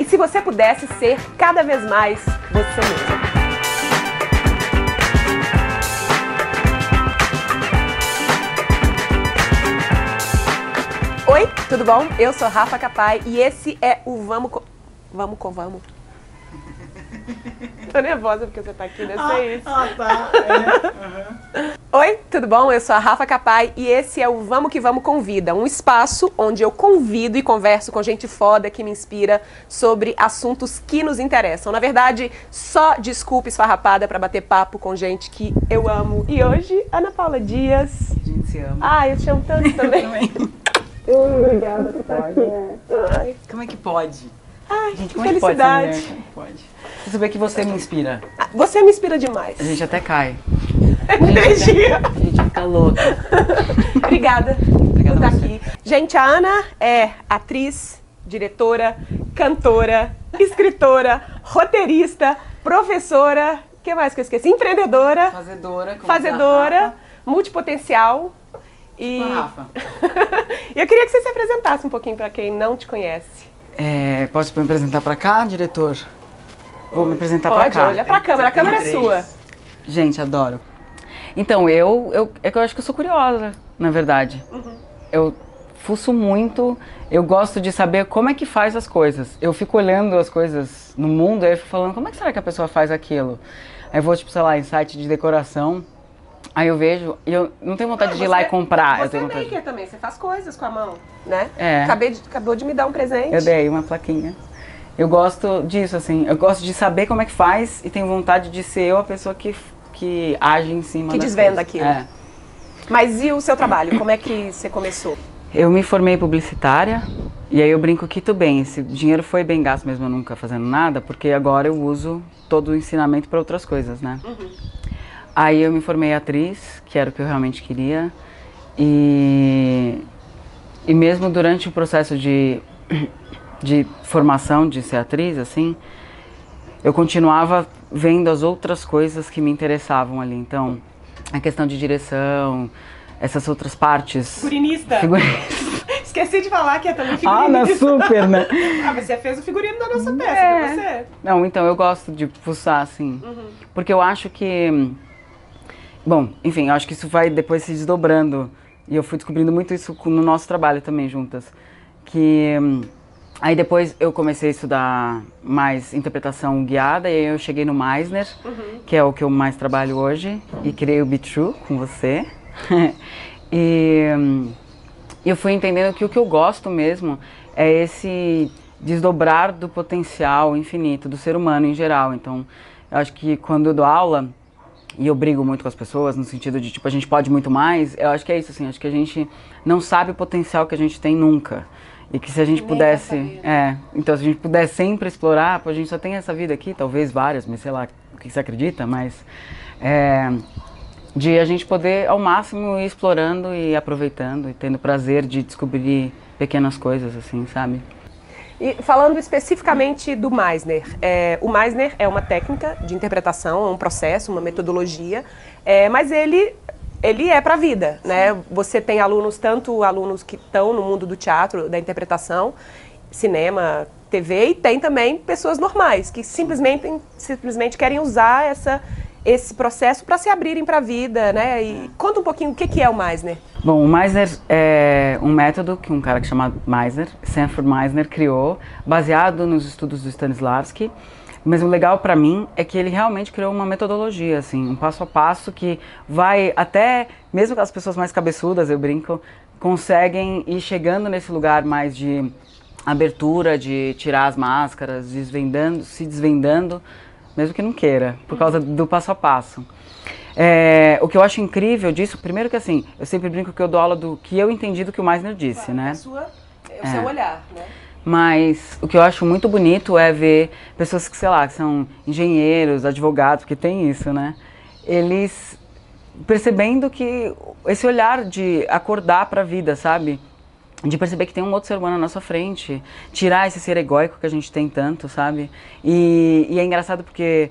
e se você pudesse ser cada vez mais você mesmo? Oi, tudo bom? Eu sou Rafa Capai e esse é o Vamos com... Vamos com Vamos. Tô nervosa porque você tá aqui, né? Ah, Sei isso. ah, tá. É. Uhum. Oi, tudo bom? Eu sou a Rafa Capai e esse é o Vamos que Vamos Convida, um espaço onde eu convido e converso com gente foda que me inspira sobre assuntos que nos interessam. Na verdade, só desculpa esfarrapada para bater papo com gente que eu amo. E hoje, Ana Paula Dias. A gente se ama. Ah, eu te amo tanto também. Também. Obrigada por estar aqui. Ai, Como é que pode? ai Gente, que é pode felicidade. Como é que pode? Você saber que você me inspira. Ah, Você me inspira demais. A gente até cai. Energia. A gente fica louca. Obrigada Obrigada por estar aqui. Gente, a Ana é atriz, diretora, cantora, escritora, roteirista, professora, o que mais que eu esqueci? Empreendedora, Fazedora. fazedora, multipotencial. E a Rafa. E eu queria que você se apresentasse um pouquinho para quem não te conhece. É, posso me apresentar pra cá, diretor? Vou me apresentar pra Pode, cá. olha pra câmera, a câmera é sua. Gente, adoro. Então, eu, eu, é que eu acho que eu sou curiosa, na verdade. Uhum. Eu fuço muito, eu gosto de saber como é que faz as coisas. Eu fico olhando as coisas no mundo e eu fico falando, como é que será que a pessoa faz aquilo? Aí eu vou, tipo, sei lá, em site de decoração, aí eu vejo e eu não tenho vontade de ir lá e comprar. eu Você tenho é maker também, você faz coisas com a mão, né? É. Acabei de, acabou de me dar um presente. Eu dei uma plaquinha. Eu gosto disso, assim. Eu gosto de saber como é que faz e tenho vontade de ser eu a pessoa que, que age em cima Que desvenda coisas. aquilo. É. Mas e o seu trabalho? Como é que você começou? Eu me formei publicitária e aí eu brinco que tudo bem, esse dinheiro foi bem gasto mesmo eu nunca fazendo nada, porque agora eu uso todo o ensinamento para outras coisas, né? Aí eu me formei atriz, que era o que eu realmente queria, e, e mesmo durante o processo de, de formação de ser atriz, assim, eu continuava vendo as outras coisas que me interessavam ali. Então, a questão de direção, essas outras partes. Figurinista. Figurinista. Esqueci de falar que é também Ah, figurinista. não, super, né? Ah, você fez o figurino da nossa peça, É. não você? Não, então eu gosto de fuçar, assim. Uhum. Porque eu acho que. Bom, enfim, eu acho que isso vai depois se desdobrando. E eu fui descobrindo muito isso no nosso trabalho também juntas. Que. Aí depois eu comecei a estudar mais interpretação guiada e aí eu cheguei no Meisner, que é o que eu mais trabalho hoje, e criei o Be True com você. e hum, eu fui entendendo que o que eu gosto mesmo é esse desdobrar do potencial infinito do ser humano em geral. Então, eu acho que quando eu dou aula, e eu brigo muito com as pessoas no sentido de tipo a gente pode muito mais, eu acho que é isso assim, acho que a gente não sabe o potencial que a gente tem nunca. E que se a gente Nem pudesse, é, então se a gente pudesse sempre explorar, pô, a gente só tem essa vida aqui, talvez várias, mas sei lá o que você acredita, mas é, de a gente poder ao máximo ir explorando e aproveitando e tendo prazer de descobrir pequenas coisas assim, sabe? E falando especificamente do Meisner, é, o Meisner é uma técnica de interpretação, é um processo, uma metodologia, é, mas ele ele é para a vida, né? Você tem alunos, tanto alunos que estão no mundo do teatro, da interpretação, cinema, TV, e tem também pessoas normais que simplesmente, simplesmente querem usar essa, esse processo para se abrirem para a vida, né? E conta um pouquinho o que, que é o Meisner. Bom, o Meisner é um método que um cara que chama Meisner, Sanford Meisner, criou, baseado nos estudos do Stanislavski. Mas o legal para mim é que ele realmente criou uma metodologia, assim, um passo a passo que vai até, mesmo as pessoas mais cabeçudas, eu brinco, conseguem ir chegando nesse lugar mais de abertura, de tirar as máscaras, desvendando, se desvendando, mesmo que não queira, por causa do passo a passo. É, o que eu acho incrível disso, primeiro que assim, eu sempre brinco que eu dou aula do que eu entendi do que o Meisner disse, né? A sua, é o É. seu olhar, né? Mas o que eu acho muito bonito é ver pessoas que, sei lá, que são engenheiros, advogados, porque tem isso, né? Eles percebendo que esse olhar de acordar para a vida, sabe? De perceber que tem um outro ser humano na nossa frente, tirar esse ser egóico que a gente tem tanto, sabe? E, e é engraçado porque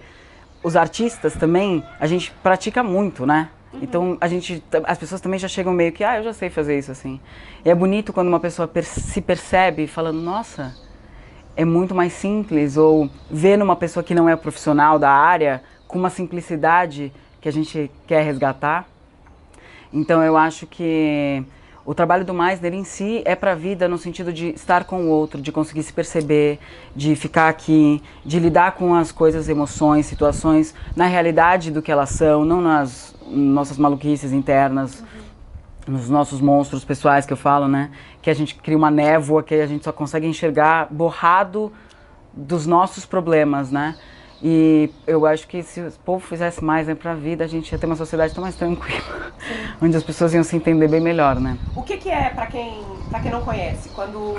os artistas também, a gente pratica muito, né? Então a gente, as pessoas também já chegam meio que, ah, eu já sei fazer isso assim. E é bonito quando uma pessoa per- se percebe falando, nossa, é muito mais simples, ou ver numa pessoa que não é profissional da área com uma simplicidade que a gente quer resgatar. Então eu acho que o trabalho do mais dele em si é para a vida no sentido de estar com o outro, de conseguir se perceber, de ficar aqui, de lidar com as coisas, emoções, situações na realidade do que elas são, não nas nossas maluquices internas, uhum. nos nossos monstros pessoais que eu falo, né? Que a gente cria uma névoa que a gente só consegue enxergar borrado dos nossos problemas, né? E eu acho que se o povo fizesse mais né, para a vida, a gente ia ter uma sociedade tão mais tranquila, onde as pessoas iam se entender bem melhor, né? O que, que é, para quem, quem não conhece, quando...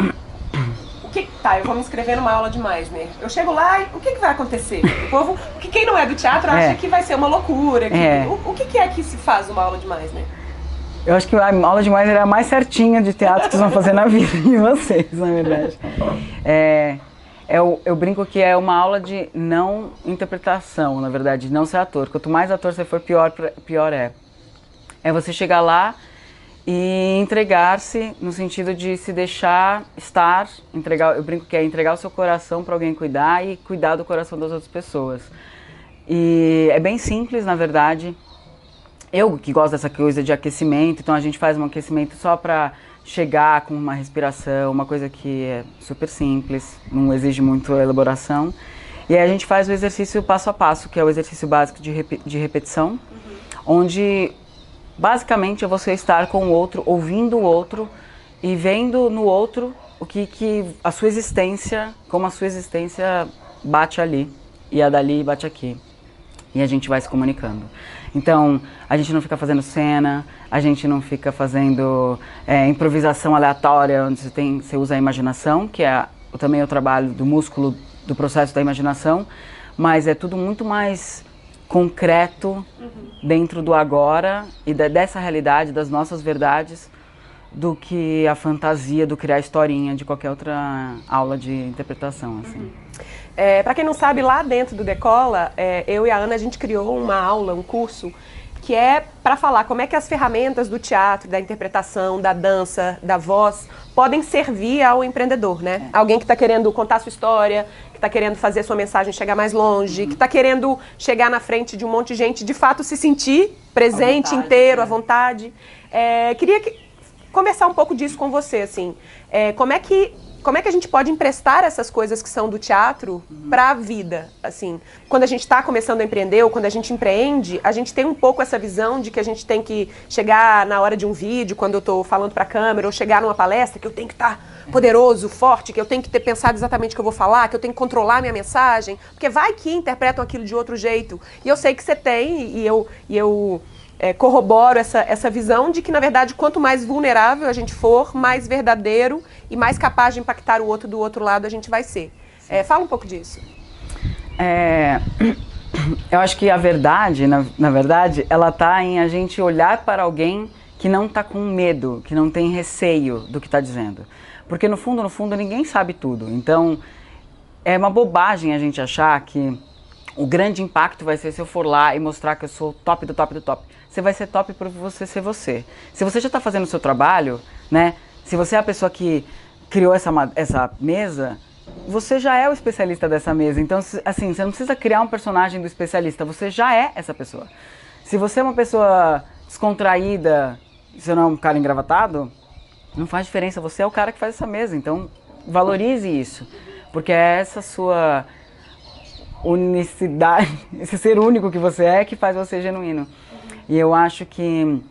O que, tá, eu vou me inscrever numa aula de Meisner. Eu chego lá e o que, que vai acontecer? O povo, que quem não é do teatro acha é. que vai ser uma loucura. Que, é. o, o que, que é que se faz numa aula de Meisner? Eu acho que a aula de Meisner é a mais certinha de teatro que vocês vão fazer na vida de vocês, na verdade. É, eu, eu brinco que é uma aula de não interpretação, na verdade, de não ser ator. Quanto mais ator você for, pior, pior é. É você chegar lá e entregar-se no sentido de se deixar estar, entregar, eu brinco que é entregar o seu coração para alguém cuidar e cuidar do coração das outras pessoas. E é bem simples, na verdade. Eu que gosto dessa coisa de aquecimento, então a gente faz um aquecimento só para chegar com uma respiração, uma coisa que é super simples, não exige muito elaboração. E aí a gente faz o exercício passo a passo, que é o exercício básico de, rep de repetição, uhum. onde basicamente é você estar com o outro, ouvindo o outro e vendo no outro o que, que a sua existência, como a sua existência bate ali e a dali bate aqui. E a gente vai se comunicando. Então, a gente não fica fazendo cena, a gente não fica fazendo é, improvisação aleatória, onde você, tem, você usa a imaginação, que é também o trabalho do músculo do processo da imaginação, mas é tudo muito mais concreto uhum. dentro do agora e da, dessa realidade, das nossas verdades, do que a fantasia do criar historinha de qualquer outra aula de interpretação. Assim. Uhum. É, Para quem não sabe, lá dentro do Decola, é, eu e a Ana, a gente criou uma aula, um curso, que é para falar como é que as ferramentas do teatro, da interpretação, da dança, da voz, podem servir ao empreendedor, né? É. Alguém que está querendo contar sua história, que está querendo fazer sua mensagem chegar mais longe, uhum. que está querendo chegar na frente de um monte de gente, de fato se sentir presente, vontade, inteiro, à vontade. É, queria que, conversar um pouco disso com você, assim. É, como é que como é que a gente pode emprestar essas coisas que são do teatro uhum. para a vida, assim? Quando a gente está começando a empreender ou quando a gente empreende, a gente tem um pouco essa visão de que a gente tem que chegar na hora de um vídeo, quando eu estou falando para a câmera, ou chegar numa palestra, que eu tenho que estar tá poderoso, forte, que eu tenho que ter pensado exatamente o que eu vou falar, que eu tenho que controlar minha mensagem, porque vai que interpretam aquilo de outro jeito. E eu sei que você tem, e eu, e eu é, corroboro essa, essa visão de que, na verdade, quanto mais vulnerável a gente for, mais verdadeiro e mais capaz de impactar o outro do outro lado a gente vai ser. É, fala um pouco disso. É, eu acho que a verdade, na, na verdade, ela está em a gente olhar para alguém que não está com medo, que não tem receio do que está dizendo. Porque no fundo, no fundo, ninguém sabe tudo. Então, é uma bobagem a gente achar que o grande impacto vai ser se eu for lá e mostrar que eu sou top do top do top você vai ser top por você ser você. Se você já está fazendo o seu trabalho, né? Se você é a pessoa que criou essa, essa mesa, você já é o especialista dessa mesa. Então, assim, você não precisa criar um personagem do especialista, você já é essa pessoa. Se você é uma pessoa descontraída, você não é um cara engravatado, não faz diferença, você é o cara que faz essa mesa. Então, valorize isso, porque é essa sua unicidade, esse ser único que você é que faz você genuíno. E eu acho que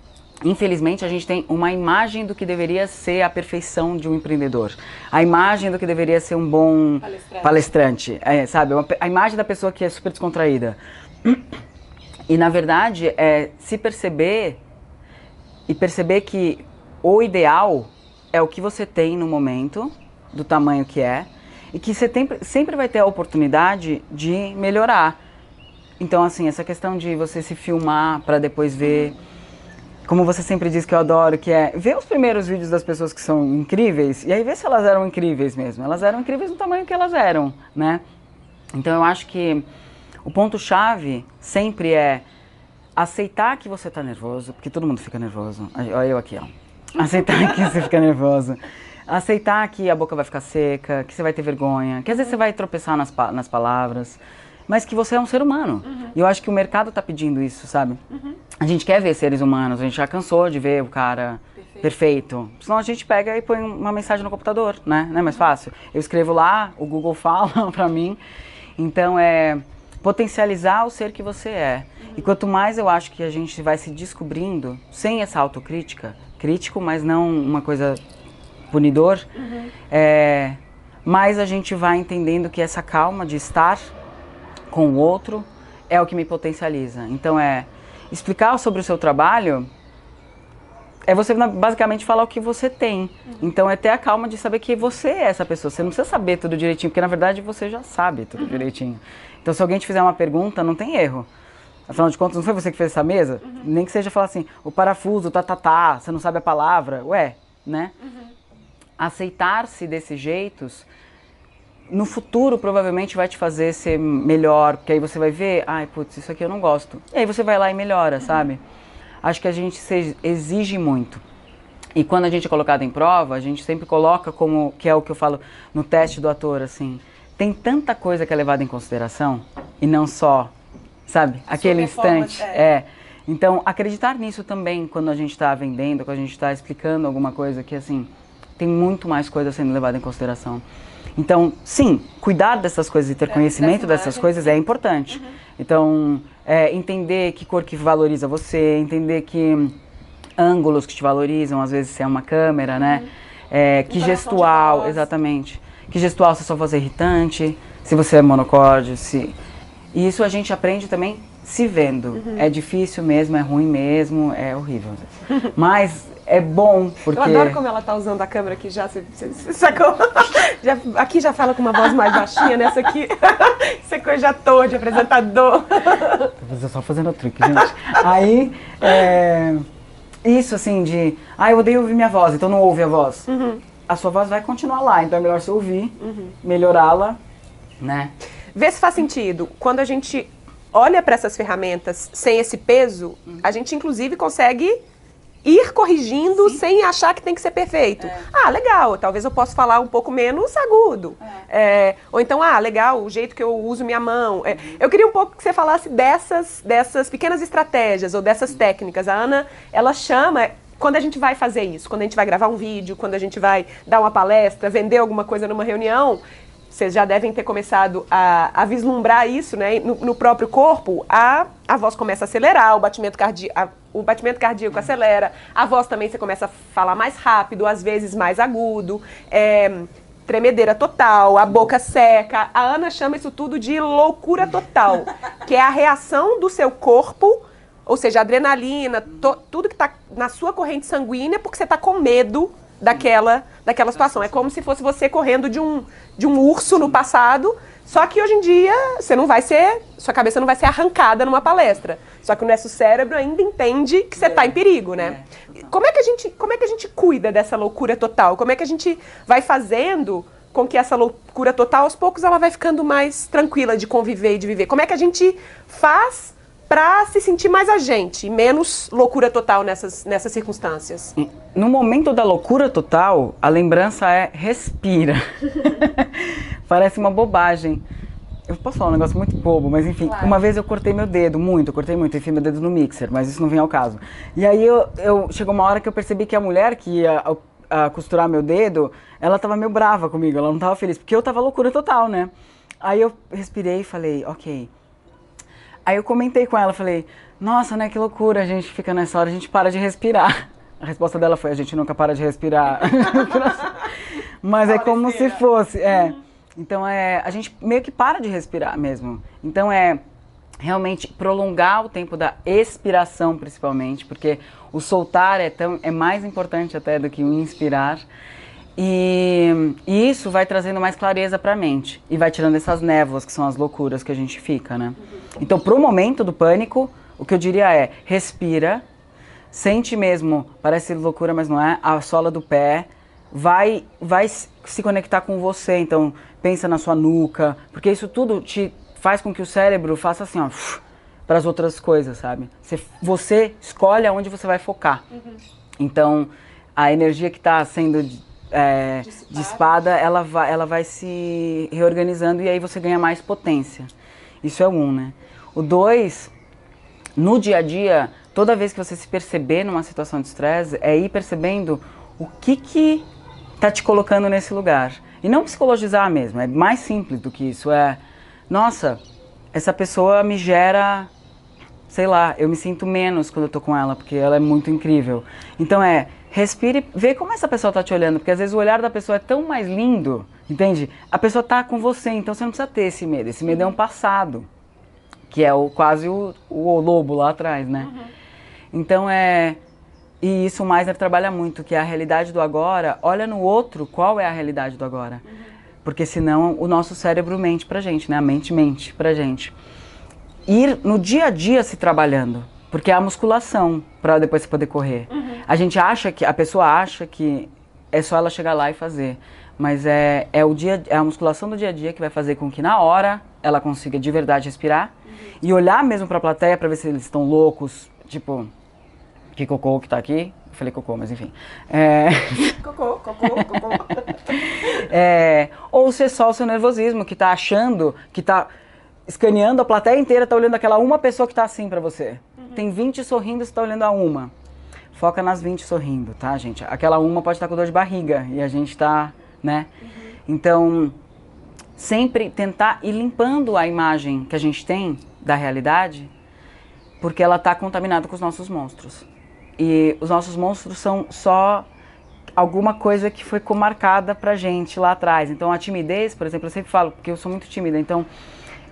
Infelizmente, a gente tem uma imagem do que deveria ser a perfeição de um empreendedor. A imagem do que deveria ser um bom palestrante. palestrante é, sabe? A imagem da pessoa que é super descontraída. E, na verdade, é se perceber e perceber que o ideal é o que você tem no momento, do tamanho que é, e que você tem, sempre vai ter a oportunidade de melhorar. Então, assim, essa questão de você se filmar para depois ver, como você sempre diz que eu adoro, que é ver os primeiros vídeos das pessoas que são incríveis e aí ver se elas eram incríveis mesmo. Elas eram incríveis no tamanho que elas eram, né? Então, eu acho que o ponto-chave sempre é aceitar que você está nervoso, porque todo mundo fica nervoso. Olha eu aqui, ó. Aceitar que você fica nervoso. Aceitar que a boca vai ficar seca, que você vai ter vergonha, que às vezes você vai tropeçar nas, pa nas palavras, mas que você é um ser humano. Uhum. E eu acho que o mercado está pedindo isso, sabe? Uhum. A gente quer ver seres humanos, a gente já cansou de ver o cara perfeito. perfeito. Senão a gente pega e põe uma mensagem no computador, né? Não é mais fácil? Eu escrevo lá, o Google fala para mim. Então é potencializar o ser que você é. Uhum. E quanto mais eu acho que a gente vai se descobrindo, sem essa autocrítica, crítico, mas não uma coisa punidor, uhum. é, mais a gente vai entendendo que essa calma de estar com o outro é o que me potencializa. Então é explicar sobre o seu trabalho é você basicamente falar o que você tem. Uhum. Então é ter a calma de saber que você é essa pessoa. Você não precisa saber tudo direitinho, porque na verdade você já sabe tudo uhum. direitinho. Então se alguém te fizer uma pergunta, não tem erro. Afinal de contas, não foi você que fez essa mesa? Uhum. Nem que seja falar assim, o parafuso, tá, tá, tá, você não sabe a palavra. Ué, né? Uhum. Aceitar-se desses jeitos, no futuro provavelmente vai te fazer ser melhor, porque aí você vai ver, ai, putz, isso aqui eu não gosto. E aí você vai lá e melhora, uhum. sabe? Acho que a gente exige muito. E quando a gente é colocado em prova, a gente sempre coloca como, que é o que eu falo no teste do ator, assim, tem tanta coisa que é levada em consideração e não só sabe? Aquele instante. É. é. Então, acreditar nisso também quando a gente está vendendo, quando a gente está explicando alguma coisa que, assim, tem muito mais coisa sendo levada em consideração. Então, sim, cuidar dessas coisas e ter é, conhecimento dessas coisas é importante. Uhum. Então, é, entender que cor que valoriza você, entender que ângulos que te valorizam, às vezes se é uma câmera, né? Uhum. É, que gestual, exatamente. Que gestual se a sua voz é irritante, se você é monocorde, se e isso a gente aprende também se vendo. Uhum. É difícil mesmo, é ruim mesmo, é horrível. Mas é bom, porque... Eu adoro como ela tá usando a câmera aqui já, você, você sacou? Já, aqui já fala com uma voz mais baixinha, nessa aqui você é coisa ator, de apresentador. Tô só fazendo truque, gente. Aí, é, isso assim de, ah, eu odeio ouvir minha voz, então não ouve a voz. Uhum. A sua voz vai continuar lá, então é melhor você ouvir, uhum. melhorá-la, né? Vê se faz sentido. Quando a gente olha para essas ferramentas sem esse peso, uhum. a gente inclusive consegue ir corrigindo Sim. sem achar que tem que ser perfeito. É. Ah, legal, talvez eu possa falar um pouco menos agudo. É. É, ou então, ah, legal, o jeito que eu uso minha mão. É, uhum. Eu queria um pouco que você falasse dessas, dessas pequenas estratégias ou dessas uhum. técnicas. A Ana, ela chama quando a gente vai fazer isso, quando a gente vai gravar um vídeo, quando a gente vai dar uma palestra, vender alguma coisa numa reunião, vocês já devem ter começado a, a vislumbrar isso, né? No, no, próprio corpo, a, a voz começa a acelerar, o batimento cardíaco, o batimento cardíaco acelera, a voz também você começa a falar mais rápido, às vezes mais agudo, é, tremedeira total, a boca seca. A Ana chama isso tudo de loucura total, que é a reação do seu corpo, ou seja, adrenalina, to, tudo que está na sua corrente sanguínea, porque você está com medo daquela, daquela situação. É como se fosse você correndo de um, de um urso no passado, só que hoje em dia você não vai ser, sua cabeça não vai ser arrancada numa palestra. Só que o nosso cérebro ainda entende que você está em perigo, né? Como é que a gente, como é que a gente cuida dessa loucura total? Como é que a gente vai fazendo com que essa loucura total aos poucos ela vai ficando mais tranquila de conviver e de viver? Como é que a gente faz para se sentir mais a gente, menos loucura total nessas, nessas circunstâncias? No momento da loucura total, a lembrança é respira. Parece uma bobagem. Eu posso falar um negócio muito bobo, mas enfim, claro. uma vez eu cortei meu dedo, muito, cortei muito, enfiei meu dedo no mixer, mas isso não vem ao caso. E aí eu, eu chegou uma hora que eu percebi que a mulher que ia a, a costurar meu dedo, ela tava meio brava comigo, ela não tava feliz, porque eu tava loucura total, né? Aí eu respirei e falei, ok, Aí eu comentei com ela, falei, nossa, né, que loucura, a gente fica nessa hora, a gente para de respirar. A resposta dela foi, a gente nunca para de respirar. Mas é como se fosse, é. Então é, a gente meio que para de respirar mesmo. Então é realmente prolongar o tempo da expiração principalmente, porque o soltar é, tão, é mais importante até do que o inspirar. E, e isso vai trazendo mais clareza para a mente e vai tirando essas névoas que são as loucuras que a gente fica, né? Então, pro momento do pânico, o que eu diria é: respira, sente mesmo, parece loucura, mas não é, a sola do pé, vai, vai se conectar com você. Então, pensa na sua nuca, porque isso tudo te faz com que o cérebro faça assim, ó, para as outras coisas, sabe? Você, você escolhe aonde você vai focar. Uhum. Então, a energia que está sendo é, espada, ela vai, ela vai se reorganizando e aí você ganha mais potência. Isso é um, né? O dois, no dia a dia, toda vez que você se perceber numa situação de estresse, é ir percebendo o que que tá te colocando nesse lugar. E não psicologizar mesmo, é mais simples do que isso. É, nossa, essa pessoa me gera, sei lá, eu me sinto menos quando eu tô com ela, porque ela é muito incrível. Então é, respire, vê como essa pessoa tá te olhando, porque às vezes o olhar da pessoa é tão mais lindo, entende? A pessoa tá com você, então você não precisa ter esse medo. Esse medo é um passado, que é o, quase o, o lobo lá atrás, né? Então é. E isso o Meisner trabalha muito, que é a realidade do agora. Olha no outro qual é a realidade do agora. Porque senão o nosso cérebro mente pra gente, né? A mente mente pra gente. Ir no dia a dia se trabalhando. Porque é a musculação pra depois você poder correr. A gente acha que, a pessoa acha que é só ela chegar lá e fazer. Mas é, é, o dia, é a musculação do dia a dia que vai fazer com que na hora ela consiga de verdade respirar e olhar mesmo pra plateia pra ver se eles estão loucos. Tipo, que cocô que tá aqui. Eu falei cocô, mas enfim. É, Cocô, cocô, cocô. é, ou se é só o seu nervosismo que tá achando, que tá escaneando a plateia inteira, tá olhando aquela uma pessoa que tá assim pra você. Tem 20 sorrindo, você tá olhando a uma. Foca nas 20 sorrindo, tá, gente? Aquela uma pode estar com dor de barriga e a gente tá, né? Então, sempre tentar ir limpando a imagem que a gente tem da realidade, porque ela tá contaminada com os nossos monstros. E os nossos monstros são só alguma coisa que foi comarcada pra gente lá atrás. Então a timidez, por exemplo, eu sempre falo, porque eu sou muito tímida, então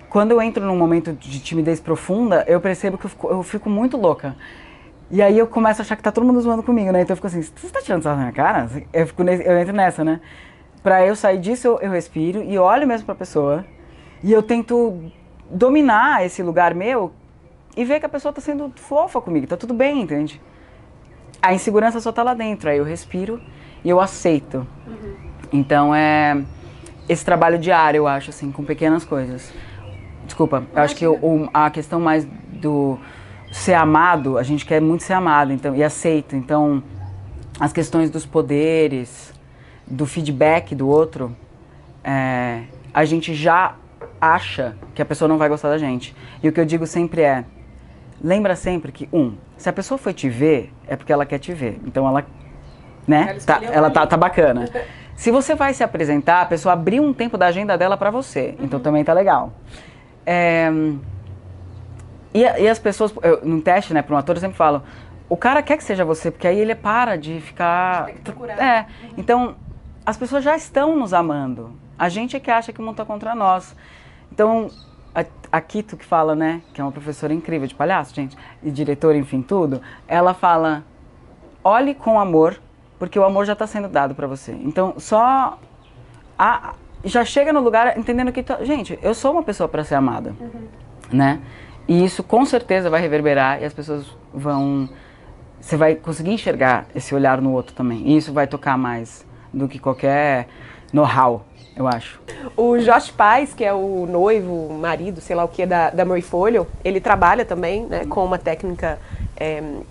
quando eu entro num momento de timidez profunda, eu percebo que eu fico, eu fico muito louca. E aí eu começo a achar que tá todo mundo zoando comigo, né? Então eu fico assim, você tá tirando sarro na minha cara? Eu, fico nesse- eu entro nessa, né? Pra eu sair disso, eu, eu respiro e olho mesmo pra pessoa. E eu tento dominar esse lugar meu e ver que a pessoa tá sendo fofa comigo, tá tudo bem, entende? A insegurança só tá lá dentro, aí eu respiro e eu aceito. Então é esse trabalho diário, eu acho, assim, com pequenas coisas. Desculpa, eu acho que o- a questão mais do ser amado, a gente quer muito ser amado então, e aceito. Então, as questões dos poderes, do feedback do outro, é, a gente já acha que a pessoa não vai gostar da gente. E o que eu digo sempre é, lembra sempre que, um, se a pessoa foi te ver, é porque ela quer te ver. Então ela, né, Ela tá, ela tá, tá bacana. Se você vai se apresentar, a pessoa abriu um tempo da agenda dela pra você. Então também tá legal. É, e, e as pessoas, eu, num teste, né, para um ator, eu sempre falo, o cara quer que seja você, porque aí ele para de ficar. Tem que procurar. É. Então, as pessoas já estão nos amando. A gente é que acha que o mundo tá contra nós. Então, a, a Kito que fala, né, que é uma professora incrível de palhaço, gente, e diretora, enfim, tudo, ela fala: olhe com amor, porque o amor já está sendo dado para você. Então, só a- já chega no lugar entendendo que, gente, eu sou uma pessoa para ser amada, né? E isso com certeza vai reverberar e as pessoas vão você vai conseguir enxergar esse olhar no outro também. E isso vai tocar mais do que qualquer know-how, eu acho. O Josh Paz, que é o noivo, marido, sei lá o que, da, da Marie Folio, ele trabalha também né, com uma técnica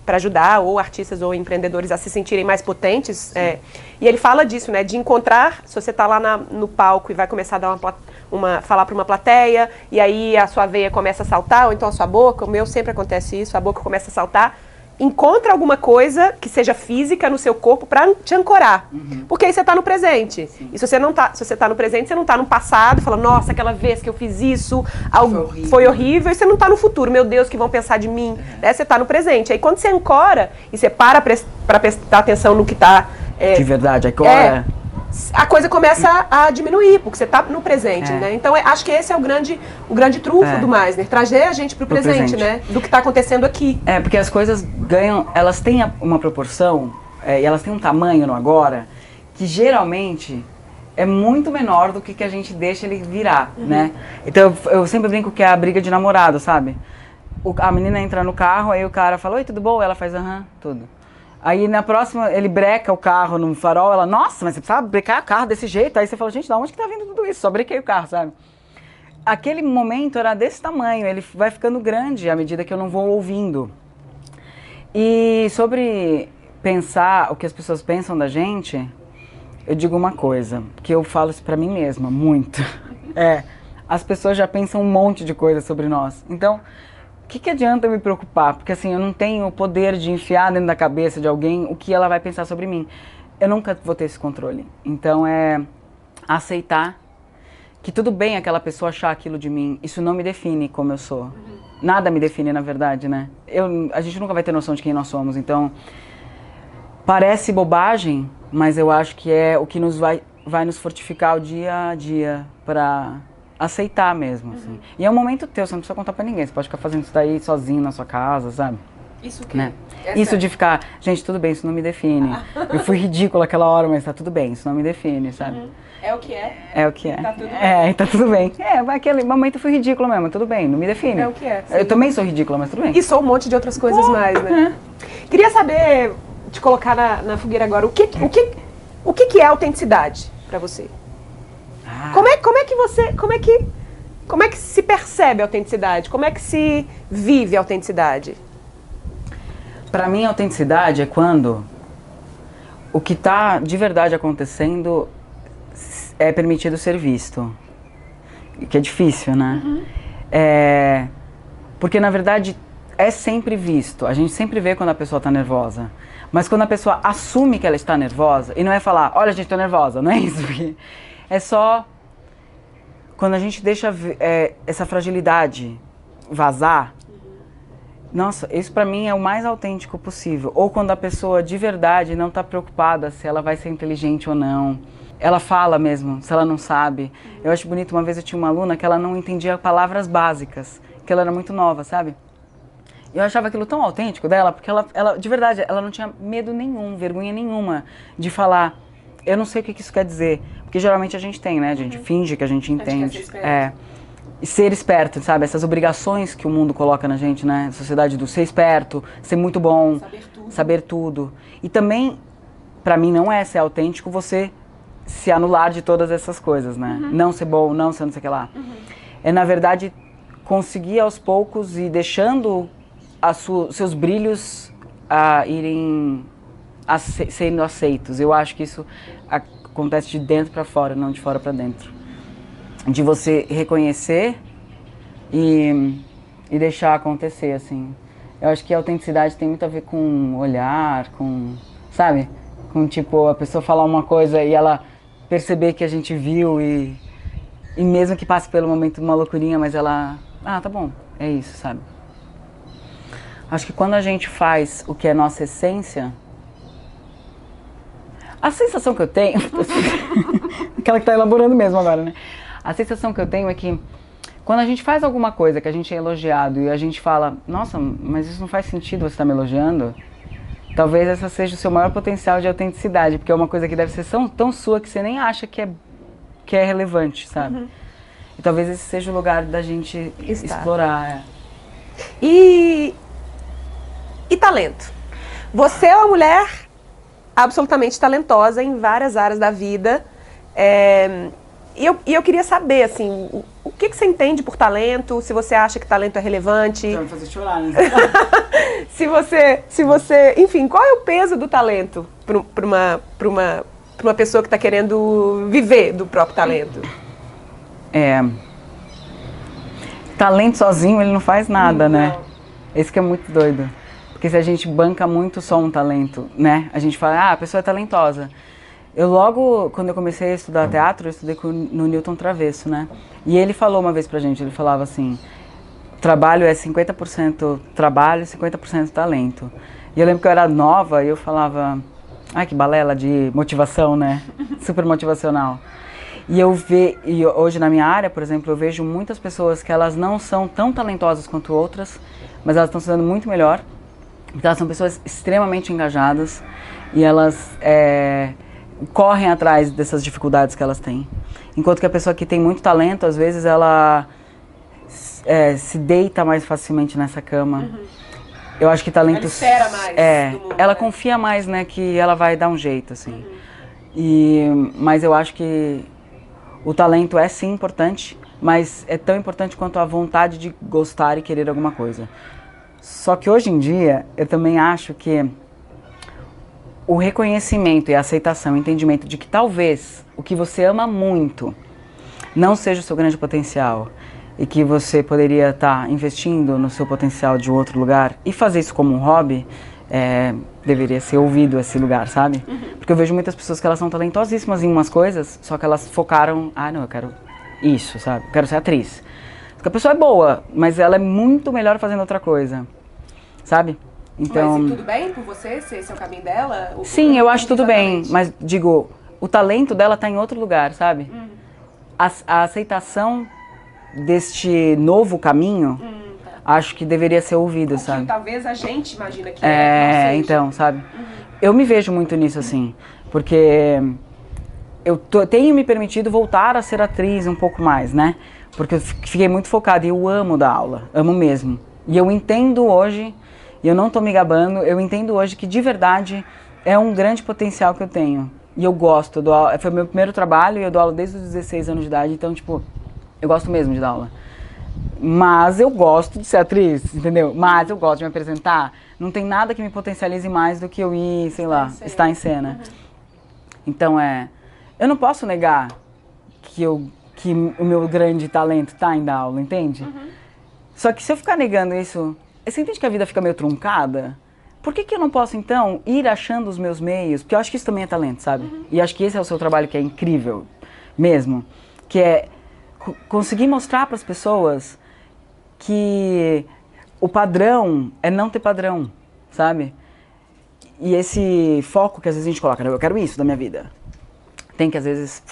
para ajudar ou artistas ou empreendedores a se sentirem mais potentes. é. e ele fala disso, né? De encontrar, se você está lá na- no palco e vai começar a dar uma, uma falar para uma plateia, e aí a sua veia começa a saltar, ou então a sua boca, o meu sempre acontece isso, a boca começa a saltar. Encontra alguma coisa que seja física no seu corpo para te ancorar. Porque aí você está no presente. E se você não tá, se você tá no presente, você não está no passado, falando, nossa, aquela vez que eu fiz isso, algo Foi horrível. foi horrível, e você não está no futuro, meu Deus, que vão pensar de mim. Né? Você está no presente. Aí quando você ancora e você para para prestar atenção no que está. De verdade, agora. A coisa começa a diminuir, porque você está no presente, É. né? Então, é- acho que esse é o grande, o grande trunfo É. do Meisner, trazer a gente para o Pro presente, presente. né? Do que está acontecendo aqui. É, porque as coisas ganham, elas têm uma proporção é, e elas têm um tamanho no agora que geralmente é muito menor do que que a gente deixa ele virar, né? Então eu, eu sempre brinco que é a briga de namorado, sabe? O- a menina entra no carro, aí o cara fala, oi, tudo bom? Ela faz, aham, tudo. Aí na próxima ele breca o carro no farol, ela, nossa, mas você precisava brecar o carro desse jeito? Aí você fala, gente, da onde que tá vindo tudo isso? Só brequei o carro, sabe? aquele momento era desse tamanho, ele vai ficando grande à medida que eu não vou ouvindo. E sobre pensar o que as pessoas pensam da gente, eu digo uma coisa, que eu falo isso pra mim mesma, muito. É, as pessoas já pensam um monte de coisa sobre nós. Então, o que, que adianta me preocupar? Porque assim, eu não tenho o poder de enfiar dentro da cabeça de alguém o que ela vai pensar sobre mim. Eu nunca vou ter esse controle. Então, é aceitar que tudo bem aquela pessoa achar aquilo de mim. Isso não me define como eu sou. Nada me define, na verdade, né? Eu, a gente nunca vai ter noção de quem nós somos. Então, parece bobagem, mas eu acho que é o que nos vai, vai nos fortificar o dia a dia para aceitar mesmo, assim. Uhum. E é um momento teu, você não precisa contar para ninguém. Você pode ficar fazendo isso daí sozinho na sua casa, sabe? Isso que né? É isso de ficar, gente, tudo bem, isso não me define. eu fui ridícula aquela hora, mas tá tudo bem, isso não me define, sabe? Uhum. É o que é. É o que é. Tá tudo bem. É, tá tudo bem. É, aquele momento eu fui ridícula mesmo, tudo bem, não me define. É o que é. Sim. Eu também sou ridícula, mas tudo bem. E sou um monte de outras coisas Pô, mais, né? É. Queria saber, te colocar na, na fogueira agora, o que, o que, o que, que é autenticidade para você? Como, é, como é que você. Como é que. Como é que se percebe a autenticidade? Como é que se vive a autenticidade? Para mim, a autenticidade é quando o que está de verdade acontecendo é permitido ser visto. Que é difícil, né? Uhum. É, porque, na verdade, é sempre visto. A gente sempre vê quando a pessoa está nervosa. Mas quando a pessoa assume que ela está nervosa, e não é falar, olha, a gente, estou nervosa, não é isso. É só quando a gente deixa é, essa fragilidade vazar. Nossa, isso para mim é o mais autêntico possível. Ou quando a pessoa de verdade não está preocupada se ela vai ser inteligente ou não ela fala mesmo, se ela não sabe. Eu acho bonito, uma vez eu tinha uma aluna que ela não entendia palavras básicas, que ela era muito nova, sabe? Eu achava aquilo tão autêntico dela, porque ela, ela de verdade, ela não tinha medo nenhum, vergonha nenhuma de falar. Eu não sei o que, isso quer dizer, porque geralmente a gente tem, né? A gente uhum. finge que a gente entende. A é. Ser esperto, sabe? Essas obrigações que o mundo coloca na gente, né? A sociedade do ser esperto, ser muito bom, saber tudo. Saber tudo. E também, para mim, não é ser autêntico você se anular de todas essas coisas, né? Uhum. Não ser bom, não ser não sei o que lá. Uhum. É, na verdade, conseguir aos poucos e deixando seus brilhos a irem a sendo aceitos. Eu acho que isso acontece de dentro para fora, não de fora para dentro. De você reconhecer e, e deixar acontecer, assim. Eu acho que a autenticidade tem muito a ver com olhar, com, sabe? Com tipo, a pessoa falar uma coisa e ela perceber que a gente viu e, e mesmo que passe pelo momento uma loucurinha, mas ela, ah, tá bom, é isso, sabe? Acho que quando a gente faz o que é nossa essência, a sensação que eu tenho, aquela que está elaborando mesmo agora, né? A sensação que eu tenho é que quando a gente faz alguma coisa que a gente é elogiado e a gente fala, nossa, mas isso não faz sentido você estar tá me elogiando, Talvez essa seja o seu maior potencial de autenticidade, porque é uma coisa que deve ser tão, tão sua que você nem acha que é, que é relevante, sabe? Uhum. E talvez esse seja o lugar da gente Está. explorar. É. E, e talento? Você é uma mulher absolutamente talentosa em várias áreas da vida. É, e, eu, e eu queria saber, assim, o que, que você entende por talento? Se você acha que talento é relevante? Vai me fazer chorar, né? se você, se você, enfim, qual é o peso do talento para uma, para uma, uma pessoa que está querendo viver do próprio talento? É, talento sozinho ele não faz nada, né? não. né? Esse que é muito doido. Porque se a gente banca muito só um talento, né? A gente fala, ah, a pessoa é talentosa. Eu logo, quando eu comecei a estudar teatro, eu estudei com, no Newton Travesso, né? E ele falou uma vez pra gente, ele falava assim, trabalho é 50% trabalho e 50% talento. E eu lembro que eu era nova e eu falava, ai que balela de motivação, né? Super motivacional. E eu vejo, hoje na minha área, por exemplo, eu vejo muitas pessoas que elas não são tão talentosas quanto outras, mas elas estão sendo muito melhor, porque elas são pessoas extremamente engajadas e elas é, correm atrás dessas dificuldades que elas têm. Enquanto que a pessoa que tem muito talento, às vezes ela é, se deita mais facilmente nessa cama. Uhum. Eu acho que talento. Ela espera mais. É, mundo, ela né? confia mais, né, que ela vai dar um jeito, assim. Uhum. E, mas eu acho que o talento é sim importante, mas é tão importante quanto a vontade de gostar e querer alguma coisa. Só que hoje em dia, eu também acho que o reconhecimento e a aceitação, o entendimento de que talvez o que você ama muito não seja o seu grande potencial e que você poderia estar tá investindo no seu potencial de outro lugar e fazer isso como um hobby, é, deveria ser ouvido esse lugar, sabe? Uhum. Porque eu vejo muitas pessoas que elas são talentosíssimas em umas coisas, só que elas focaram, ah, não, eu quero isso, sabe? Eu quero ser atriz. Porque a pessoa é boa, mas ela é muito melhor fazendo outra coisa, sabe? Então, mas tudo bem por você, se esse é o caminho dela? Sim, eu acho tudo bem, mas digo, o talento dela está em outro lugar, sabe? Uhum. A, a, aceitação deste novo caminho, uhum acho que deveria ser ouvida, o sabe? Que talvez a gente imagina que é. É, então, sabe? Uhum. Eu me vejo muito nisso assim, porque eu tô, tenho me permitido voltar a ser atriz um pouco mais, né? Porque eu fiquei muito focada e eu amo dar aula, amo mesmo. E eu entendo hoje, e eu não tô me gabando, eu entendo hoje que de verdade é um grande potencial que eu tenho. E eu gosto, eu dou aula, foi meu primeiro trabalho e eu dou aula desde os 16 anos de idade, então, tipo, eu gosto mesmo de dar aula. Mas eu gosto de ser atriz, entendeu? Mas eu gosto de me apresentar. Não tem nada que me potencialize mais do que eu ir, sei lá, estar em cena. Uhum. Então é. Eu não posso negar que, eu, que o meu grande talento está em dar aula, entende? Uhum. Só que se eu ficar negando isso, você entende que a vida fica meio truncada? Por que, que eu não posso, então, ir achando os meus meios? Porque eu acho que isso também é talento, sabe? Uhum. E acho que esse é o seu trabalho que é incrível mesmo. Que é conseguir mostrar para as pessoas que o padrão é não ter padrão, sabe? E esse foco que às vezes a gente coloca, eu quero isso da minha vida, tem que às vezes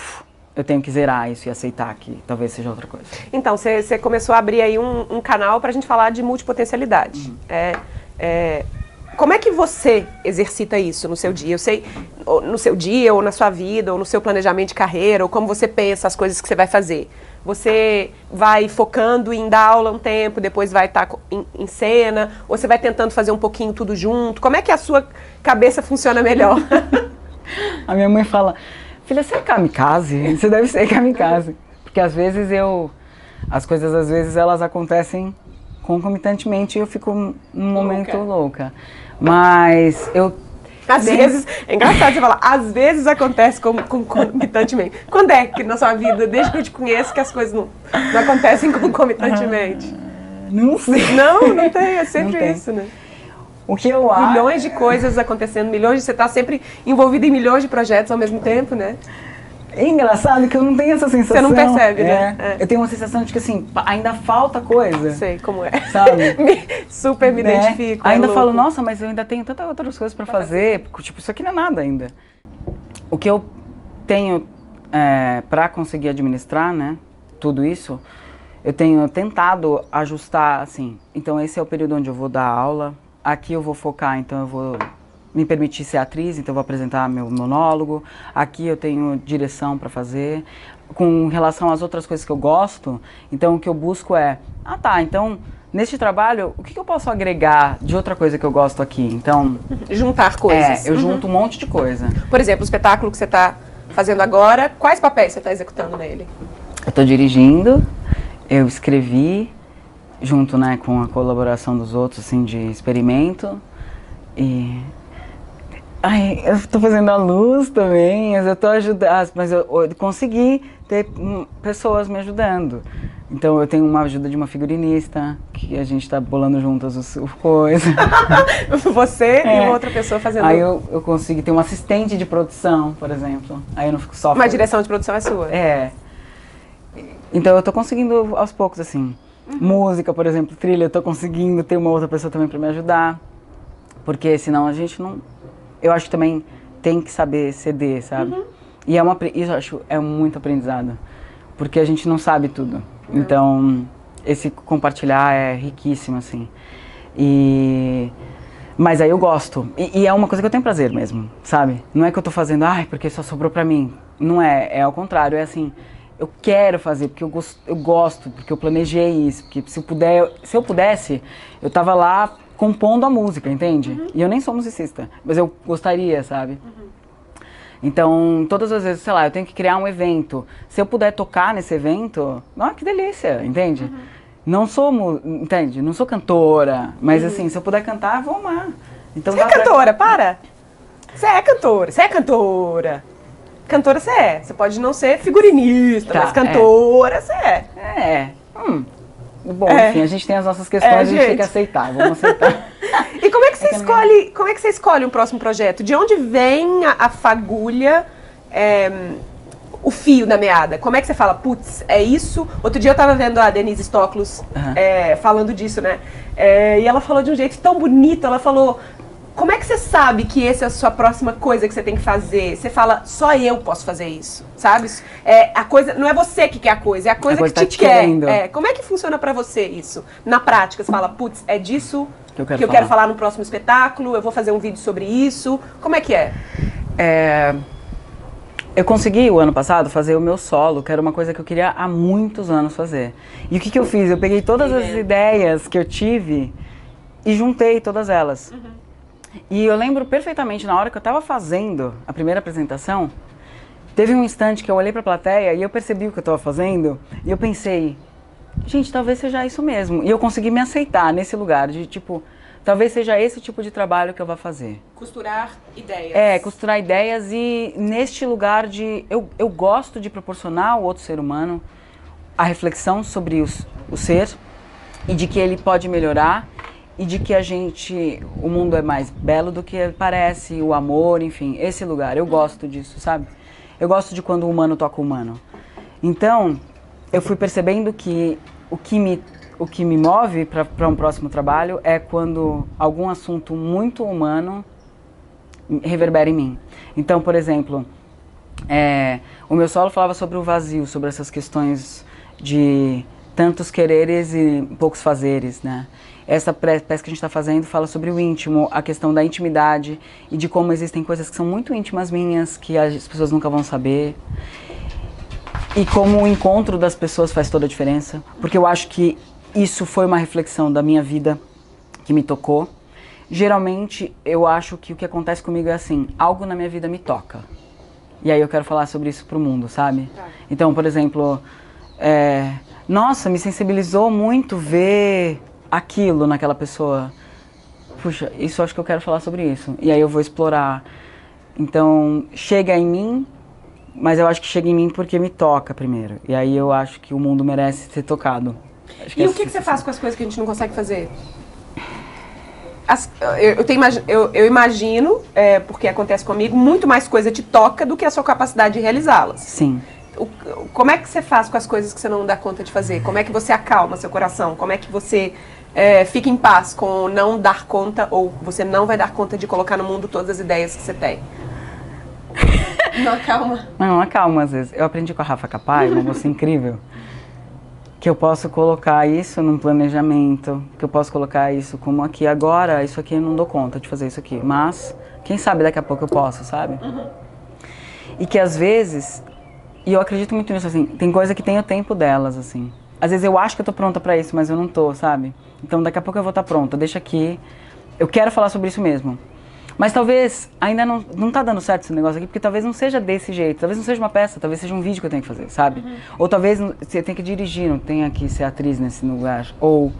eu tenho que zerar isso e aceitar que talvez seja outra coisa. Então, você começou a abrir aí um, um canal para a gente falar de multipotencialidade. Uhum. É, é, como é que você exercita isso no seu dia? Eu sei, no seu dia, ou na sua vida, ou no seu planejamento de carreira, ou como você pensa as coisas que você vai fazer. Você vai focando em dar aula um tempo, depois vai estar tá em, em, cena, ou você vai tentando fazer um pouquinho tudo junto? Como é que a sua cabeça funciona melhor? a minha mãe fala, filha, você é kamikaze? Você deve ser kamikaze. Porque às vezes eu. As coisas às vezes elas acontecem concomitantemente e eu fico num momento louca. louca. Mas eu às vezes, é engraçado você falar, às vezes acontece concomitantemente. Quando é que na sua vida, desde que eu te conheço, que as coisas não, não acontecem concomitantemente? Ah, não sei. Não, não tem, é sempre tem. isso, né? O que eu acho. Milhões de coisas acontecendo, milhões de. Você está sempre envolvido em milhões de projetos ao mesmo tempo, né? É engraçado que eu não tenho essa sensação. Você não percebe, né? É. É. Eu tenho uma sensação de que assim, ainda falta coisa. Sei como é. Sabe? me, super me né? identifico. É ainda é falo, nossa, mas eu ainda tenho tantas outras coisas para fazer. fazer. Tipo, isso aqui não é nada ainda. O que eu tenho é, para conseguir administrar, né? Tudo isso, eu tenho tentado ajustar, assim. Então, esse é o período onde eu vou dar aula. Aqui eu vou focar, então eu vou me permitir ser atriz, então vou apresentar meu monólogo. Aqui eu tenho direção para fazer. Com relação às outras coisas que eu gosto, então o que eu busco é, ah tá, então neste trabalho, o que, que eu posso agregar de outra coisa que eu gosto aqui? Então. Juntar coisas. É, eu uhum. junto um monte de coisa. Por exemplo, o espetáculo que você está fazendo agora, quais papéis você está executando nele? Eu estou dirigindo, eu escrevi, junto né, com a colaboração dos outros, assim, de experimento. E Ai, eu estou fazendo a luz também, mas eu estou ajudando, mas eu, eu, consegui ter hum, pessoas me ajudando. Então eu tenho uma ajuda de uma figurinista, que a gente está bolando juntas os, os coisas. Você é. e uma outra pessoa fazendo. Aí eu, eu consigo ter um assistente de produção, por exemplo. Aí eu não fico só. Uma direção de produção é sua. É. Então eu estou conseguindo aos poucos, assim. Uhum. Música, por exemplo, trilha, eu estou conseguindo ter uma outra pessoa também para me ajudar. Porque senão a gente não, eu acho que também tem que saber ceder, sabe? Uhum. E é uma, isso eu acho é muito aprendizado, porque a gente não sabe tudo. Uhum. Então, esse compartilhar é riquíssimo, assim. E mas aí eu gosto. E, e, é uma coisa que eu tenho prazer mesmo, sabe? Não é que eu tô fazendo, ai, porque só sobrou pra mim. Não é, é ao contrário, é assim, eu quero fazer, porque eu gosto, eu gosto, porque eu planejei isso, porque se eu puder, se eu pudesse, eu tava lá compondo a música, entende? Uhum. E eu nem sou musicista, mas eu gostaria, sabe? Uhum. Então, todas as vezes, sei lá, eu tenho que criar um evento. Se eu puder tocar nesse evento, ah, que delícia, entende? Uhum. Não sou, entende? Não sou cantora, mas uhum. assim, se eu puder cantar, vou amar. Então, Você é cantora, pra... para! Você é cantora, você é cantora. Cantora você é. Você pode não ser figurinista, Tá, mas cantora você é. É. Hum. Bom, É. enfim, a gente tem as nossas questões, É, a gente tem gente. que aceitar. Vamos aceitar. E como é que você não escolhe, como é que você escolhe um próximo projeto? De onde vem a, a fagulha, é, o fio da meada? Como é que você fala, putz, é isso? Outro dia eu tava vendo a Denise Stoklos Aham. é, falando disso, né? É, e ela falou de um jeito tão bonito, ela falou. Como é que você sabe que essa é a sua próxima coisa que você tem que fazer? Você fala, só eu posso fazer isso, sabe? É, a coisa, não é você que quer a coisa, é a coisa, coisa que tá te quer. É, como é que funciona pra você isso? Na prática, você fala, putz, é disso Que eu quero que eu quero falar. no próximo espetáculo, eu vou fazer um vídeo sobre isso. Como é que é? É, eu consegui o ano passado fazer o meu solo, que era uma coisa que eu queria há muitos anos fazer. E o que, que eu fiz? Eu peguei todas as ideias que eu tive e juntei todas elas. E eu lembro perfeitamente, na hora que eu estava fazendo a primeira apresentação, teve um instante que eu olhei para a plateia e eu percebi o que eu estava fazendo e eu pensei, gente, talvez seja isso mesmo. E eu consegui me aceitar nesse lugar de tipo, talvez seja esse tipo de trabalho que eu vou fazer. Costurar ideias. É, costurar ideias e neste lugar de. Eu, eu gosto de proporcionar ao outro ser humano a reflexão sobre os, o ser e de que ele pode melhorar e de que a gente. O mundo é mais belo do que parece, o amor, enfim, esse lugar. Eu gosto disso, sabe? Eu gosto de quando o humano toca o humano. Então, eu fui percebendo que o que me, o que me move para um próximo trabalho é quando algum assunto muito humano reverbera em mim. Então, por exemplo, é, o meu solo falava sobre o vazio, sobre essas questões de tantos quereres e poucos fazeres, né? Essa peça que a gente está fazendo fala sobre o íntimo, a questão da intimidade e de como existem coisas que são muito íntimas minhas, que as pessoas nunca vão saber. E como o encontro das pessoas faz toda a diferença. Porque eu acho que isso foi uma reflexão da minha vida que me tocou. Geralmente, eu acho que o que acontece comigo é assim: algo na minha vida me toca. E aí eu quero falar sobre isso pro mundo, sabe? Tá. Então, por exemplo, é, nossa, me sensibilizou muito ver aquilo naquela pessoa. Puxa, isso acho que eu quero falar sobre isso. E aí eu vou explorar. Então, chega em mim, mas eu acho que chega em mim porque me toca primeiro. E aí eu acho que o mundo merece ser tocado. E o que, que você faz com as coisas que a gente não consegue fazer? As- eu, eu tenho eu- eu imagino, é, porque acontece comigo, muito mais coisa te toca do que a sua capacidade de realizá-las. Sim. O- como é que você faz com as coisas que você não dá conta de fazer? Como é que você acalma seu coração? Como é que você é, fica em paz com não dar conta ou você não vai dar conta de colocar no mundo todas as ideias que você tem? Não acalma. Não, acalma às vezes. Eu aprendi com a Rafa Capai, uma moça incrível, que eu posso colocar isso num planejamento, que eu posso colocar isso como aqui agora, isso aqui eu não dou conta de fazer isso aqui, mas quem sabe daqui a pouco eu posso, sabe? E que às vezes, e eu acredito muito nisso assim, tem coisa que tem o tempo delas assim. Às vezes eu acho que eu tô pronta pra isso, mas eu não tô, sabe? Então daqui a pouco eu vou estar pronta, deixa aqui. Eu quero falar sobre isso mesmo. Mas talvez ainda não, não tá dando certo esse negócio aqui, porque talvez não seja desse jeito. Talvez não seja uma peça, talvez seja um vídeo que eu tenho que fazer, sabe? Ou talvez você tenha que dirigir, não tenha que ser atriz nesse lugar. Ou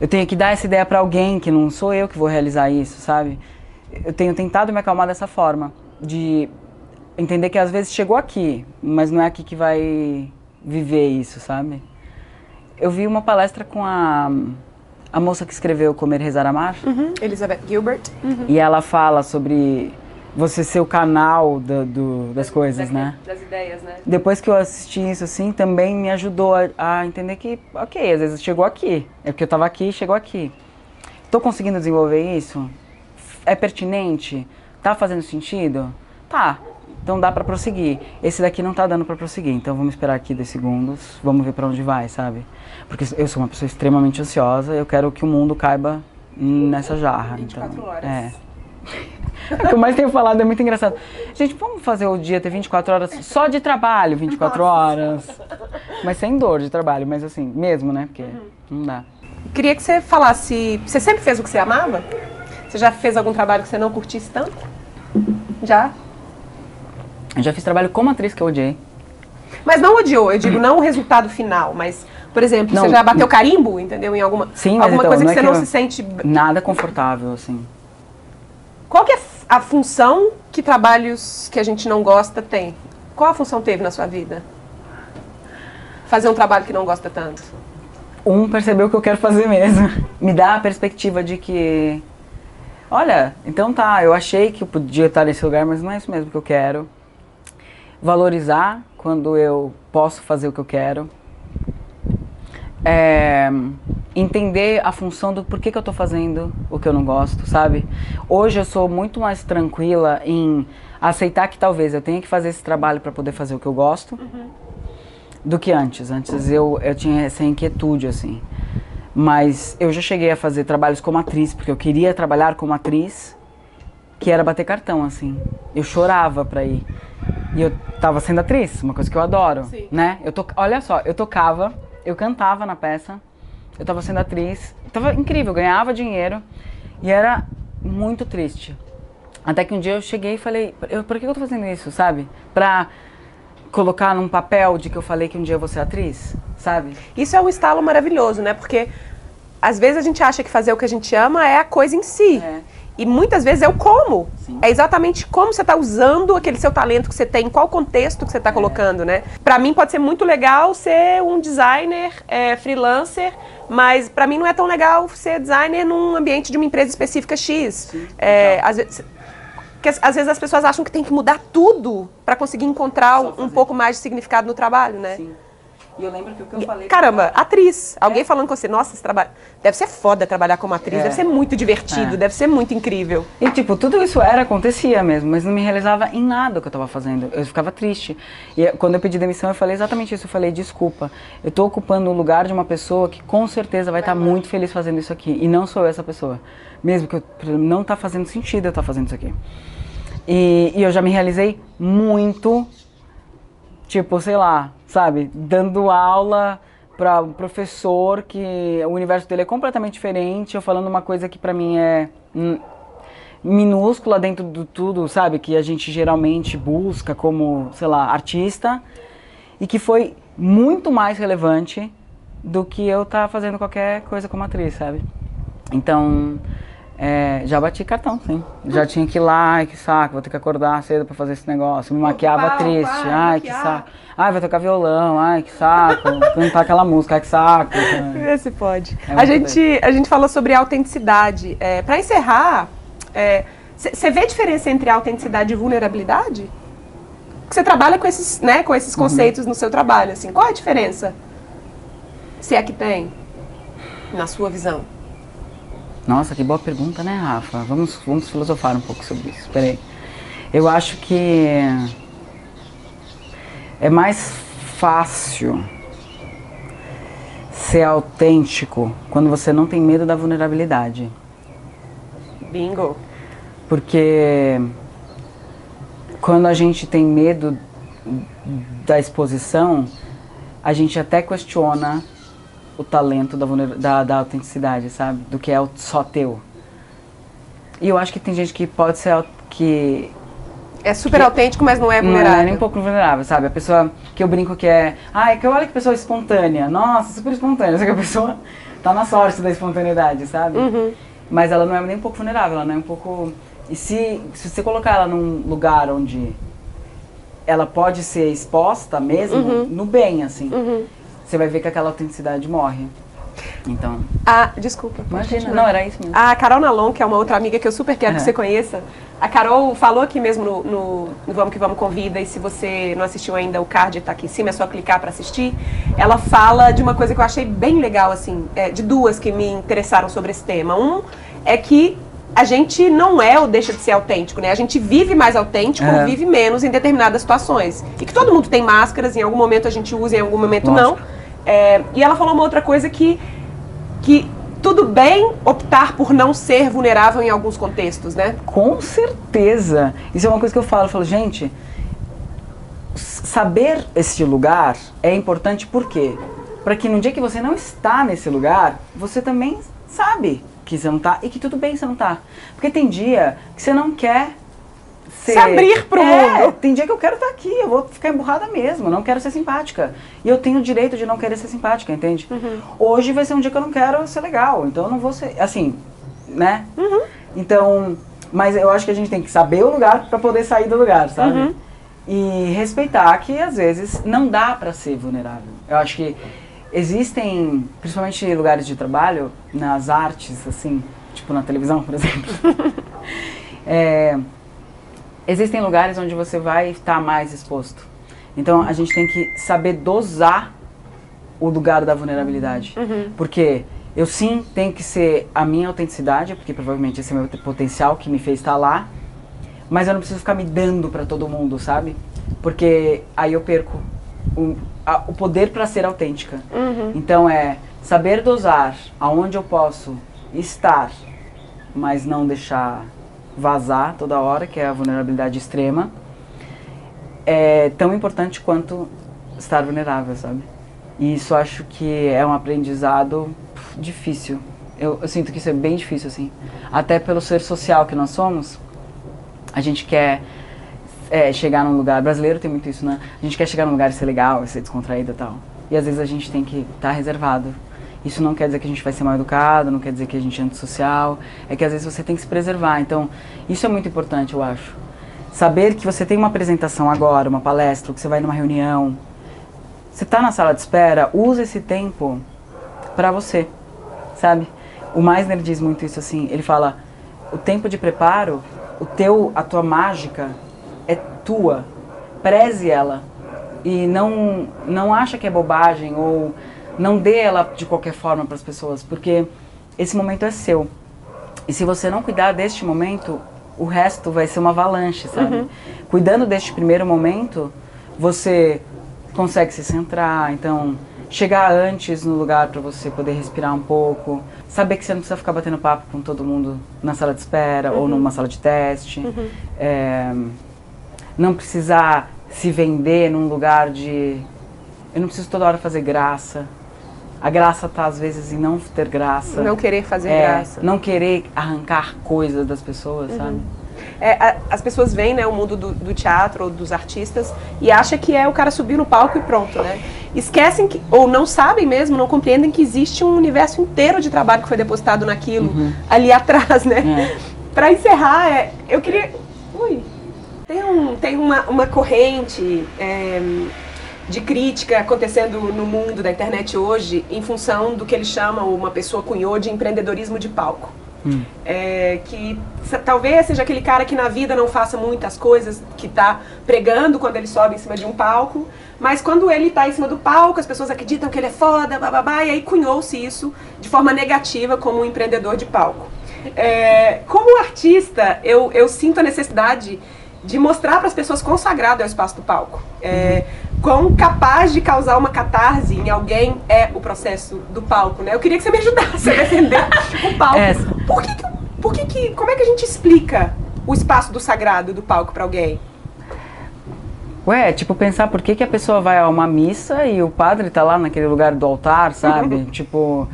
eu tenho que dar essa ideia pra alguém, que não sou eu que vou realizar isso, sabe? Eu tenho tentado me acalmar dessa forma, de entender que às vezes chegou aqui, mas não é aqui que vai viver isso, sabe? Eu vi uma palestra com a, a moça que escreveu Comer, Rezar, Amar. Uhum. Elizabeth Gilbert. E ela fala sobre você ser o canal da- do- das coisas, né? Das ideias, né? Depois que eu assisti isso, assim, também me ajudou a, a entender que, ok, às vezes chegou aqui. É porque eu tava aqui e chegou aqui. Tô conseguindo desenvolver isso? É pertinente? Tá fazendo sentido? Tá. Então dá pra prosseguir. Esse daqui não tá dando pra prosseguir. Então vamos esperar aqui dois segundos. Vamos ver pra onde vai, sabe? Porque eu sou uma pessoa extremamente ansiosa. Eu quero que o mundo caiba nessa jarra. 24 então, horas. É. O que eu mais tenho falado é muito engraçado. Gente, vamos fazer o dia ter 24 horas só de trabalho, 24 horas. Mas sem dor de trabalho, mas assim, mesmo, né? Porque não dá. Queria que você falasse. Você sempre fez o que você amava? Você já fez algum trabalho que você não curtisse tanto? Já? Eu já fiz trabalho como atriz que eu odiei. Mas não odiou, eu digo não o resultado final, mas, por exemplo, Não. você já bateu carimbo, entendeu? Em alguma, Sim, alguma então, coisa que é você que não se sente. Nada confortável, assim. Qual que é. a função que trabalhos que a gente não gosta tem? Qual a função teve na sua vida? Fazer um trabalho que não gosta tanto. Um, perceber o que eu quero fazer mesmo. Me dá a perspectiva de que, olha, então tá, eu achei que eu podia estar nesse lugar, mas não é isso mesmo que eu quero. Valorizar quando eu posso fazer o que eu quero. É, entender a função do porquê que eu tô fazendo o que eu não gosto, sabe? Hoje eu sou muito mais tranquila em aceitar que talvez eu tenha que fazer esse trabalho para poder fazer o que eu gosto Uhum. do que antes. Antes eu, eu tinha essa inquietude, assim. Mas eu já cheguei a fazer trabalhos como atriz, porque eu queria trabalhar como atriz, que era bater cartão, assim. Eu chorava pra ir. E eu tava sendo atriz, uma coisa que eu adoro, Sim. né? Eu to... Olha só, eu tocava, eu cantava na peça, eu tava sendo atriz, tava incrível, ganhava dinheiro e era muito triste. Até que um dia eu cheguei e falei, eu, por que eu tô fazendo isso, sabe? Pra colocar num papel de que eu falei que um dia eu vou ser atriz, sabe? Isso é um estalo maravilhoso, né? Porque às vezes a gente acha que fazer o que a gente ama é a coisa em si. É. E muitas vezes é o como. Sim. É exatamente como você está usando aquele seu talento que você tem, em qual contexto que você É. está colocando, né? Para mim pode ser muito legal ser um designer é, freelancer, mas para mim não é tão legal ser designer num ambiente de uma empresa específica X. É, às vezes, porque às vezes as pessoas acham que tem que mudar tudo para conseguir encontrar um pouco mais de significado no trabalho, né? Sim. E eu lembro que o que eu falei. Caramba, atriz. Alguém falando com você, nossa, esse trabalho. Deve ser foda trabalhar como atriz, É. deve ser muito divertido, É. deve ser muito incrível. E tipo, tudo isso era, acontecia mesmo, mas não me realizava em nada o que eu tava fazendo. Eu ficava triste. E eh, quando eu pedi demissão, eu falei exatamente isso. Eu falei, desculpa, eu tô ocupando o lugar de uma pessoa que com certeza vai estar muito feliz fazendo isso aqui. E não sou eu essa pessoa. Mesmo que eu, não tá fazendo sentido eu estar fazendo isso aqui. E, e eu já me realizei muito, tipo, sei lá, sabe, dando aula para um professor que o universo dele é completamente diferente, eu falando uma coisa que pra mim é hum, minúscula dentro do tudo, sabe, que a gente geralmente busca como, sei lá, artista, e que foi muito mais relevante do que eu estar fazendo qualquer coisa como atriz, sabe? Então, é, já bati cartão, sim. Já tinha que ir lá, ai que saco, vou ter que acordar cedo pra fazer esse negócio. Me maquiava Ocupar, triste, ocupar, ai que maquiar. saco. Ai, vai tocar violão, ai que saco. Cantar aquela música, ai que saco. Vê se pode. É a, gente, a gente falou sobre autenticidade. É, para encerrar, você vê a diferença entre autenticidade e vulnerabilidade? Porque você trabalha com esses, né, com esses conceitos no seu trabalho. Assim, qual é a diferença? Se é que tem, na sua visão. Nossa, que boa pergunta, né, Rafa? Vamos, vamos filosofar um pouco sobre isso. Peraí. Eu acho que é mais fácil ser autêntico quando você não tem medo da vulnerabilidade. Bingo. Porque quando a gente tem medo da exposição, a gente até questiona o talento da, da, da autenticidade, sabe? Do que é o- só teu. E eu acho que tem gente que pode ser que É super autêntico, mas não é não vulnerável. é nem um pouco vulnerável, sabe? A pessoa que eu brinco que é, ai, que olha que pessoa espontânea. Nossa, super espontânea. Só que a pessoa tá na sorte da espontaneidade, sabe? Uhum. Mas ela não é nem um pouco vulnerável, ela não é um pouco. E se, se você colocar ela num lugar onde ela pode ser exposta mesmo, no bem, assim, Uhum. Você vai ver que aquela autenticidade morre. Então, Ah, desculpa. imagina. continuar. Não, era isso mesmo. A Carol Nalon, que é uma outra amiga que eu super quero que É. você conheça, a Carol falou aqui mesmo no, no- no Vamos Que Vamos Convida, e se você não assistiu ainda, o card tá aqui em cima, é só clicar para assistir. Ela fala de uma coisa que eu achei bem legal, assim, é, de duas que me interessaram sobre esse tema. Um é que a gente não é ou deixa de ser autêntico, né? A gente vive mais autêntico É. ou vive menos em determinadas situações. E que todo mundo tem máscaras, em algum momento a gente usa, em algum momento não. É, e ela falou uma outra coisa que que tudo bem optar por não ser vulnerável em alguns contextos, né? Com certeza. Isso é uma coisa que eu falo. Eu falo, gente, saber esse lugar é importante por quê? Para que no dia que você não está nesse lugar, você também sabe que você não tá e que tudo bem você não tá. Porque tem dia que você não quer ser... Se abrir pro É, mundo. Tem dia que eu quero estar aqui, eu vou ficar emburrada mesmo, não quero ser simpática. E eu tenho o direito de não querer ser simpática, entende? Uhum. Hoje vai ser um dia que eu não quero ser legal, então eu não vou ser, assim, né? Uhum. Então, Mas eu acho que a gente tem que saber o lugar para poder sair do lugar, sabe? Uhum. E respeitar que às vezes não dá para ser vulnerável. Eu acho que existem, principalmente em lugares de trabalho, nas artes, assim, tipo na televisão, por exemplo. é, existem lugares onde você vai estar mais exposto. Então a gente tem que saber dosar o lugar da vulnerabilidade. Uhum. Porque eu sim tenho que ser a minha autenticidade, porque provavelmente esse é o meu potencial que me fez estar lá, mas eu não preciso ficar me dando para todo mundo, sabe? Porque aí eu perco o, a, o poder para ser autêntica. Uhum. Então é saber dosar aonde eu posso estar, mas não deixar vazar toda hora, que é a vulnerabilidade extrema, é tão importante quanto estar vulnerável, sabe? E isso acho que é um aprendizado difícil. Eu, eu sinto que isso é bem difícil, assim. Até pelo ser social que nós somos, a gente quer é, chegar num lugar. Brasileiro tem muito isso, né? A gente quer chegar num lugar e ser legal, e ser descontraído e tal. E às vezes a gente tem que estar reservado. Isso não quer dizer que a gente vai ser mal educado, não quer dizer que a gente é antissocial. É que às vezes você tem que se preservar. Então, isso é muito importante, eu acho. Saber que você tem uma apresentação agora, uma palestra, que você vai numa reunião. Você está na sala de espera, use esse tempo para você, sabe? O Meisner diz muito isso assim. Ele fala: o tempo de preparo, o teu, a tua mágica é tua. Preze ela e não não acha que é bobagem ou não dê ela de qualquer forma para as pessoas, porque esse momento é seu. E se você não cuidar deste momento, o resto vai ser uma avalanche, sabe? Uhum. Cuidando deste primeiro momento, você consegue se centrar, então chegar antes no lugar para você poder respirar um pouco, saber que você não precisa ficar batendo papo com todo mundo na sala de espera ou numa sala de teste, É, não precisar se vender num lugar de eu não preciso toda hora fazer graça. A graça tá às vezes em não ter graça. Não querer fazer É, graça. Não querer arrancar coisas das pessoas, sabe? É, a- as pessoas veem né, o mundo do, do teatro ou dos artistas e acham que é o cara subir no palco e pronto, né? Esquecem que, ou não sabem mesmo, não compreendem que existe um universo inteiro de trabalho que foi depositado naquilo ali atrás, né? Pra encerrar, é, eu queria. Ui. Tem, um, tem uma, uma corrente é, de crítica acontecendo no mundo da internet hoje em função do que eles chamam, uma pessoa cunhou de empreendedorismo de palco. É, que talvez seja aquele cara que na vida não faça muitas coisas, que está pregando quando ele sobe em cima de um palco, mas quando ele está em cima do palco, as pessoas acreditam que ele é foda, bababá, e aí cunhou-se isso de forma negativa como um empreendedor de palco. É, como artista, eu, eu sinto a necessidade de mostrar para as pessoas quão sagrado é o espaço do palco. É, quão capaz de causar uma catarse em alguém é o processo do palco, né? Eu queria que você me ajudasse a defender o palco. É. Por que, que- por que, que como é que a gente explica o espaço do sagrado do palco para alguém? Ué, tipo, pensar por que, que a pessoa vai a uma missa e o padre tá lá naquele lugar do altar, sabe? tipo,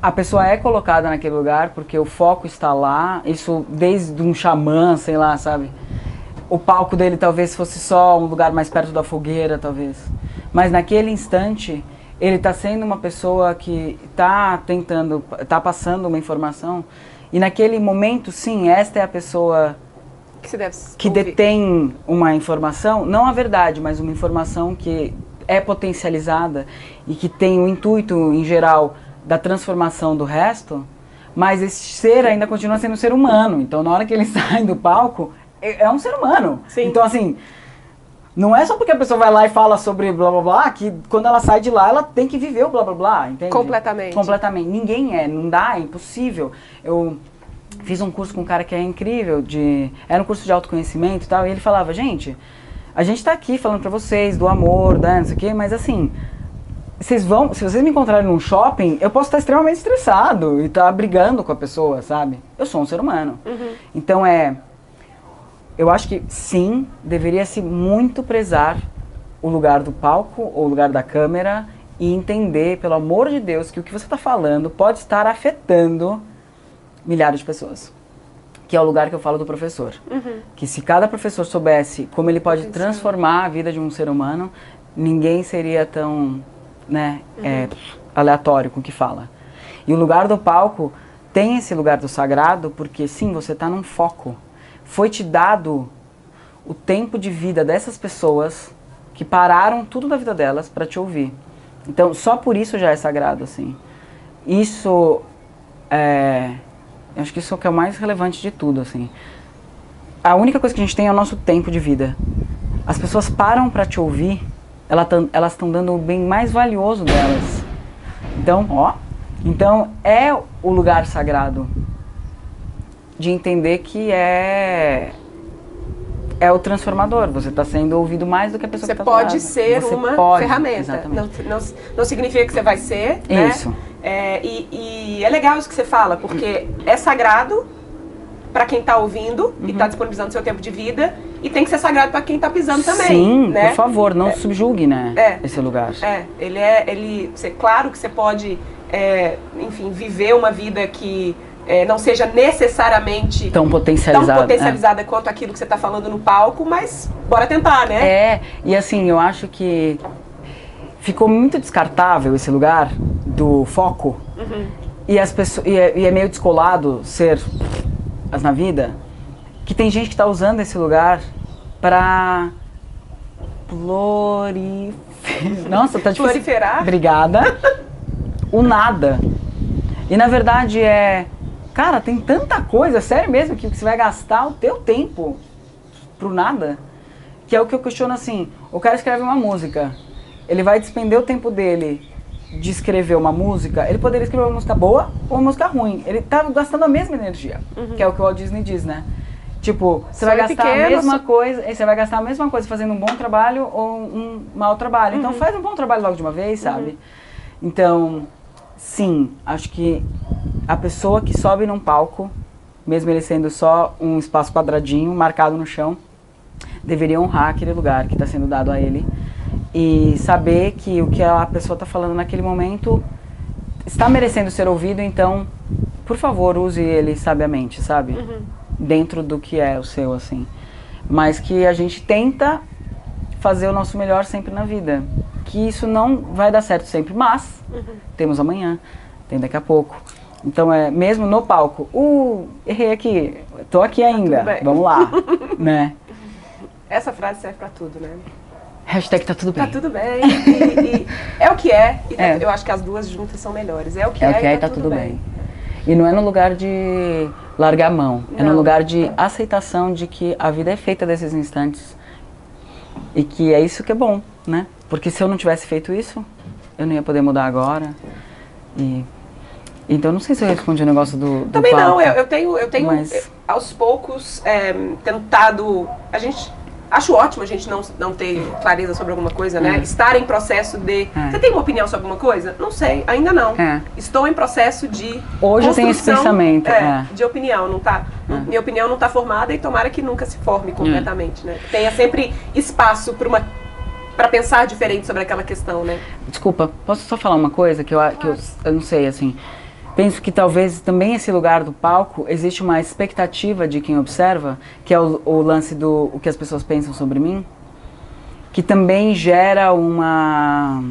a pessoa é colocada naquele lugar porque o foco está lá, isso desde um xamã, sei lá, sabe? O palco dele talvez fosse só um lugar mais perto da fogueira, talvez. Mas naquele instante, ele está sendo uma pessoa que está tentando, está passando uma informação. E naquele momento, sim, esta é a pessoa Que que detém uma informação, não a verdade, mas uma informação que é potencializada e que tem o intuito, em geral, da transformação do resto, mas esse ser ainda continua sendo um ser humano. Então, na hora que ele sai do palco, é, é um ser humano. Sim. Então, assim, não é só porque a pessoa vai lá e fala sobre blá blá blá, que quando ela sai de lá, ela tem que viver o blá blá blá, entende? Completamente. Completamente. Ninguém é, não dá, é impossível. Eu fiz um curso com um cara que é incrível, de era um curso de autoconhecimento e tal, e ele falava, gente, a gente tá aqui falando pra vocês do amor, da não sei o quê, mas assim, vocês vão, se vocês me encontrarem num shopping, eu posso estar extremamente estressado e estar brigando com a pessoa, sabe? Eu sou um ser humano. Então é, eu acho que sim, deveria-se muito prezar o lugar do palco ou o lugar da câmera e entender, pelo amor de Deus, que o que você está falando pode estar afetando milhares de pessoas. Que é o lugar que eu falo do professor. Que se cada professor soubesse como ele pode transformar a vida de um ser humano, ninguém seria tão né, é, aleatório com o que fala. E o lugar do palco tem esse lugar do sagrado porque sim, você está num foco. Foi te dado o tempo de vida dessas pessoas que pararam tudo da vida delas para te ouvir. Então, só por isso já é sagrado, assim. Isso é, eu acho que isso é o que é o mais relevante de tudo, assim. A única coisa que a gente tem é o nosso tempo de vida. As pessoas param para te ouvir, elas estão dando o bem mais valioso delas. Então, ó, então é o lugar sagrado de entender que é é o transformador. Você está sendo ouvido mais do que a pessoa você que está pode ser você uma pode, ferramenta. Não, não, não, significa que você vai ser. Isso. Né? É, e, e, é legal isso que você fala, porque é sagrado para quem está ouvindo uhum. e está disponibilizando seu tempo de vida e tem que ser sagrado para quem está pisando também. Sim, né? por favor, não é, subjugue, né? É, esse lugar. É, ele é, ele, você, claro que você pode, é, enfim, viver uma vida que é, não seja necessariamente tão potencializada, tão potencializada é. quanto aquilo que você está falando no palco, mas bora tentar, né? É, e assim, eu acho que ficou muito descartável esse lugar do foco uhum. e as pessoas e é, e é, meio descolado ser as na vida que tem gente que está usando esse lugar para glorificar. Nossa, tá difícil. Proliferar? Obrigada. o nada. E na verdade é Cara, tem tanta coisa, sério mesmo, que você vai gastar o teu tempo pro nada. Que é o que eu questiono assim, o cara escreve uma música, ele vai despender o tempo dele de escrever uma música, ele poderia escrever uma música boa ou uma música ruim. Ele tá gastando a mesma energia, uhum. que é o que o Walt Disney diz, né? Tipo, você vai gastar pequeno, a mesma só... coisa, você vai gastar a mesma coisa fazendo um bom trabalho ou um mau trabalho. Então, uhum. Então faz um bom trabalho logo de uma vez, sabe? Uhum. Então, sim, acho que a pessoa que sobe num palco, mesmo ele sendo só um espaço quadradinho marcado no chão, deveria honrar aquele lugar que está sendo dado a ele e saber que o que a pessoa está falando naquele momento está merecendo ser ouvido, então, por favor, use ele sabiamente, sabe? Uhum. Dentro do que é o seu, assim. Mas que a gente tenta fazer o nosso melhor sempre na vida. Que isso não vai dar certo sempre, mas uhum. temos amanhã, tem daqui a pouco. Então é mesmo no palco, uh, errei aqui, tô aqui tá ainda, tá vamos lá, né? Essa frase serve para tudo, né? Hashtag tá tudo bem. Tá tudo bem. E, e é o que é, e tá, é. eu acho que as duas juntas são melhores. É o que é, é, o que é e tá, tá tudo, tudo bem. bem. E não é no lugar de largar a mão, não. é no lugar de aceitação de que a vida é feita desses instantes e que é isso que é bom, né? Porque se eu não tivesse feito isso, eu não ia poder mudar agora. E então não sei se eu respondi o negócio do, do Também não, eu, eu, tenho, eu tenho mas... aos poucos é, tentado. A gente. Acho ótimo a gente não, não ter clareza sobre alguma coisa, né? É. Estar em processo de. É. Você tem uma opinião sobre alguma coisa? Não sei, ainda não. É. Estou em processo de. Hoje eu tenho esse pensamento. É, é. De opinião, não tá. Minha opinião não está formada e tomara que nunca se forme completamente, né? Tenha sempre espaço para uma para pensar diferente sobre aquela questão, né? Desculpa, posso só falar uma coisa que eu, que eu, eu não sei, assim. Penso que talvez também esse lugar do palco existe uma expectativa de quem observa, que é o, o lance do o que as pessoas pensam sobre mim, que também gera uma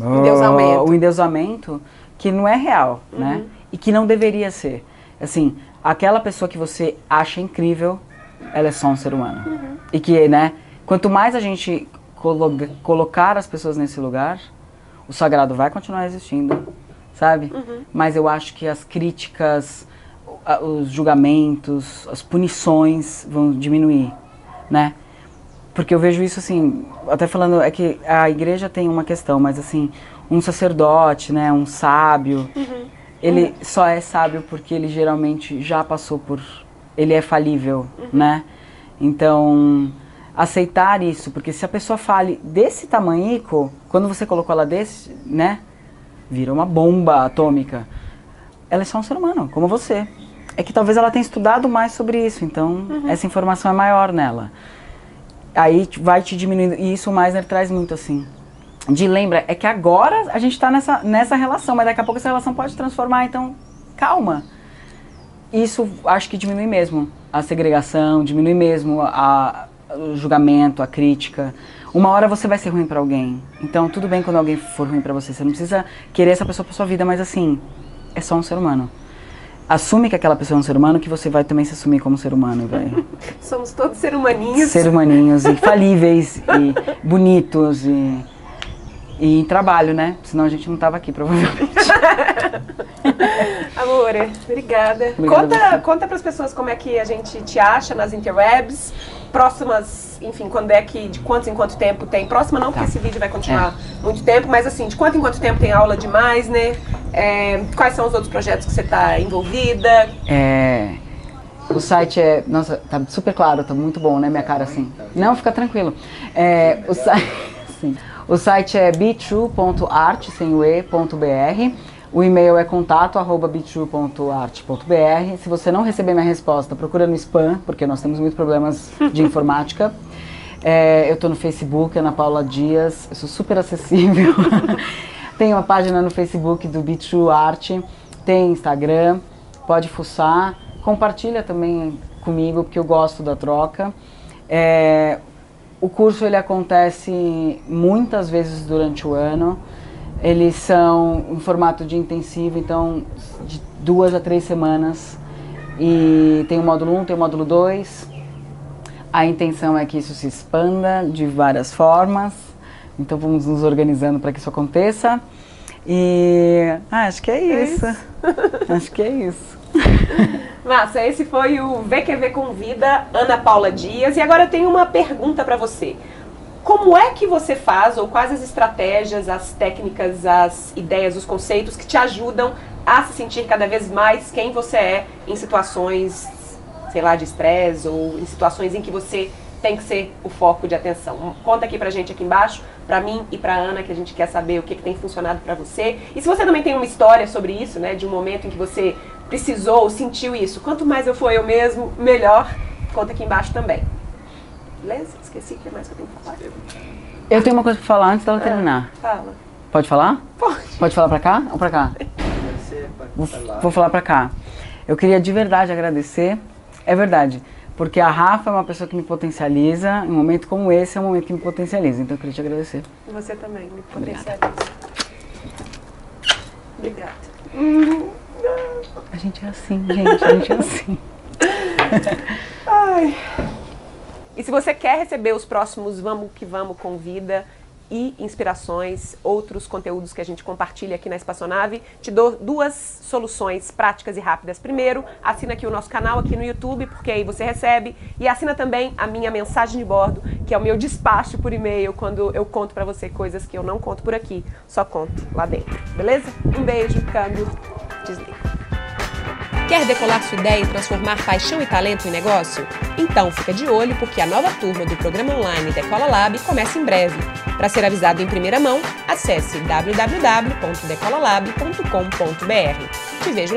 endeusamento. Um endeusamento que não é real, uhum. né? E que não deveria ser. Assim, aquela pessoa que você acha incrível, ela é só um ser humano. Uhum. E que, né, quanto mais a gente colo colocar as pessoas nesse lugar, o sagrado vai continuar existindo sabe? Uhum. Mas eu acho que as críticas, os julgamentos, as punições vão diminuir, né? Porque eu vejo isso assim, até falando, é que a igreja tem uma questão, mas assim, um sacerdote, né, um sábio, uhum. ele uhum. só é sábio porque ele geralmente já passou por, ele é falível, uhum. né? Então, aceitar isso, porque se a pessoa fale desse tamanhico, quando você colocou ela desse, né, vira uma bomba atômica. Ela é só um ser humano, como você. É que talvez ela tenha estudado mais sobre isso, então uhum. essa informação é maior nela. Aí vai te diminuindo, e isso o Meisner traz muito assim. De lembra, é que agora a gente está nessa, nessa relação, mas daqui a pouco essa relação pode transformar, então calma. Isso acho que diminui mesmo a segregação, diminui mesmo a, a, o julgamento, a crítica uma hora você vai ser ruim para alguém. Então, tudo bem quando alguém for ruim para você. Você não precisa querer essa pessoa pra sua vida, mas assim, é só um ser humano. assume que aquela pessoa é um ser humano, que você vai também se assumir como ser humano, vai. Somos todos ser humaninhos. Ser humaninhos e falíveis e bonitos e, e em trabalho, né? Senão a gente não tava aqui, provavelmente. Amore, obrigada. Conta, conta para as pessoas como é que a gente te acha nas interwebs, próximas, enfim, quando é que, de quanto em quanto tempo tem. Próxima não, porque Tá. esse vídeo vai continuar muito tempo, mas assim, de quanto em quanto tempo tem aula de Meisner, é, quais são os outros projetos que você está envolvida. É, o site é. Nossa, tá super claro, tá muito bom, né? Minha cara assim. Não, fica tranquilo. É, o, si- sim. O site é bitrue.art, sem o e, ponto br. O e-mail é contato arroba bitrue.art.br. Se você não receber minha resposta, procura no spam, porque nós temos muitos problemas de informática. É, eu tô no Facebook, Ana Paula Dias, eu sou super acessível. tem uma página no Facebook do Bitrue Art, tem Instagram, pode fuçar. Compartilha também comigo, porque eu gosto da troca. É, o curso ele acontece muitas vezes durante o ano. Eles são em formato de intensivo, então de duas a três semanas. E tem o módulo 1, tem o módulo 2. A intenção é que isso se expanda de várias formas. Então vamos nos organizando para que isso aconteça. E ah, acho que é isso. acho que é isso. Massa, esse foi o VQV Convida Ana Paula Dias. E agora eu tenho uma pergunta para você. Como é que você faz, ou quais as estratégias, as técnicas, as ideias, os conceitos que te ajudam a se sentir cada vez mais quem você é em situações, sei lá, de estresse ou em situações em que você tem que ser o foco de atenção? Conta aqui pra gente aqui embaixo, pra mim e pra Ana, que a gente quer saber o que, que tem funcionado pra você. E se você também tem uma história sobre isso, né, de um momento em que você precisou ou sentiu isso, quanto mais eu for eu mesmo, melhor. Conta aqui embaixo também. Beleza? Esqueci o que mais que eu tenho que falar. Eu tenho uma coisa para falar antes dela terminar. Fala. Pode falar? Pode. Pode falar pra cá ou pra cá? Vou, vou falar pra cá. Eu queria de verdade agradecer. É verdade. Porque a Rafa é uma pessoa que me potencializa. Em um momento como esse é um momento que me potencializa. Então eu queria te agradecer. Você também, me Obrigada. potencializa. Obrigada. A gente é assim, gente. A gente é assim. Ai. E se você quer receber os próximos Vamos que Vamos Convida e inspirações, outros conteúdos que a gente compartilha aqui na Espaçonave, te dou duas soluções práticas e rápidas. Primeiro, assina aqui o nosso canal aqui no YouTube, porque aí você recebe, e assina também a minha mensagem de bordo, que é o meu despacho por e-mail, quando eu conto pra você coisas que eu não conto por aqui, só conto lá dentro. Beleza? Um beijo, câmbio, desliga. Quer decolar sua ideia e transformar paixão e talento em negócio? Então fica de olho porque a nova turma do programa online Decola Lab começa em breve. Para ser avisado em primeira mão, acesse www.decolalab.com.br. Te vejo lá!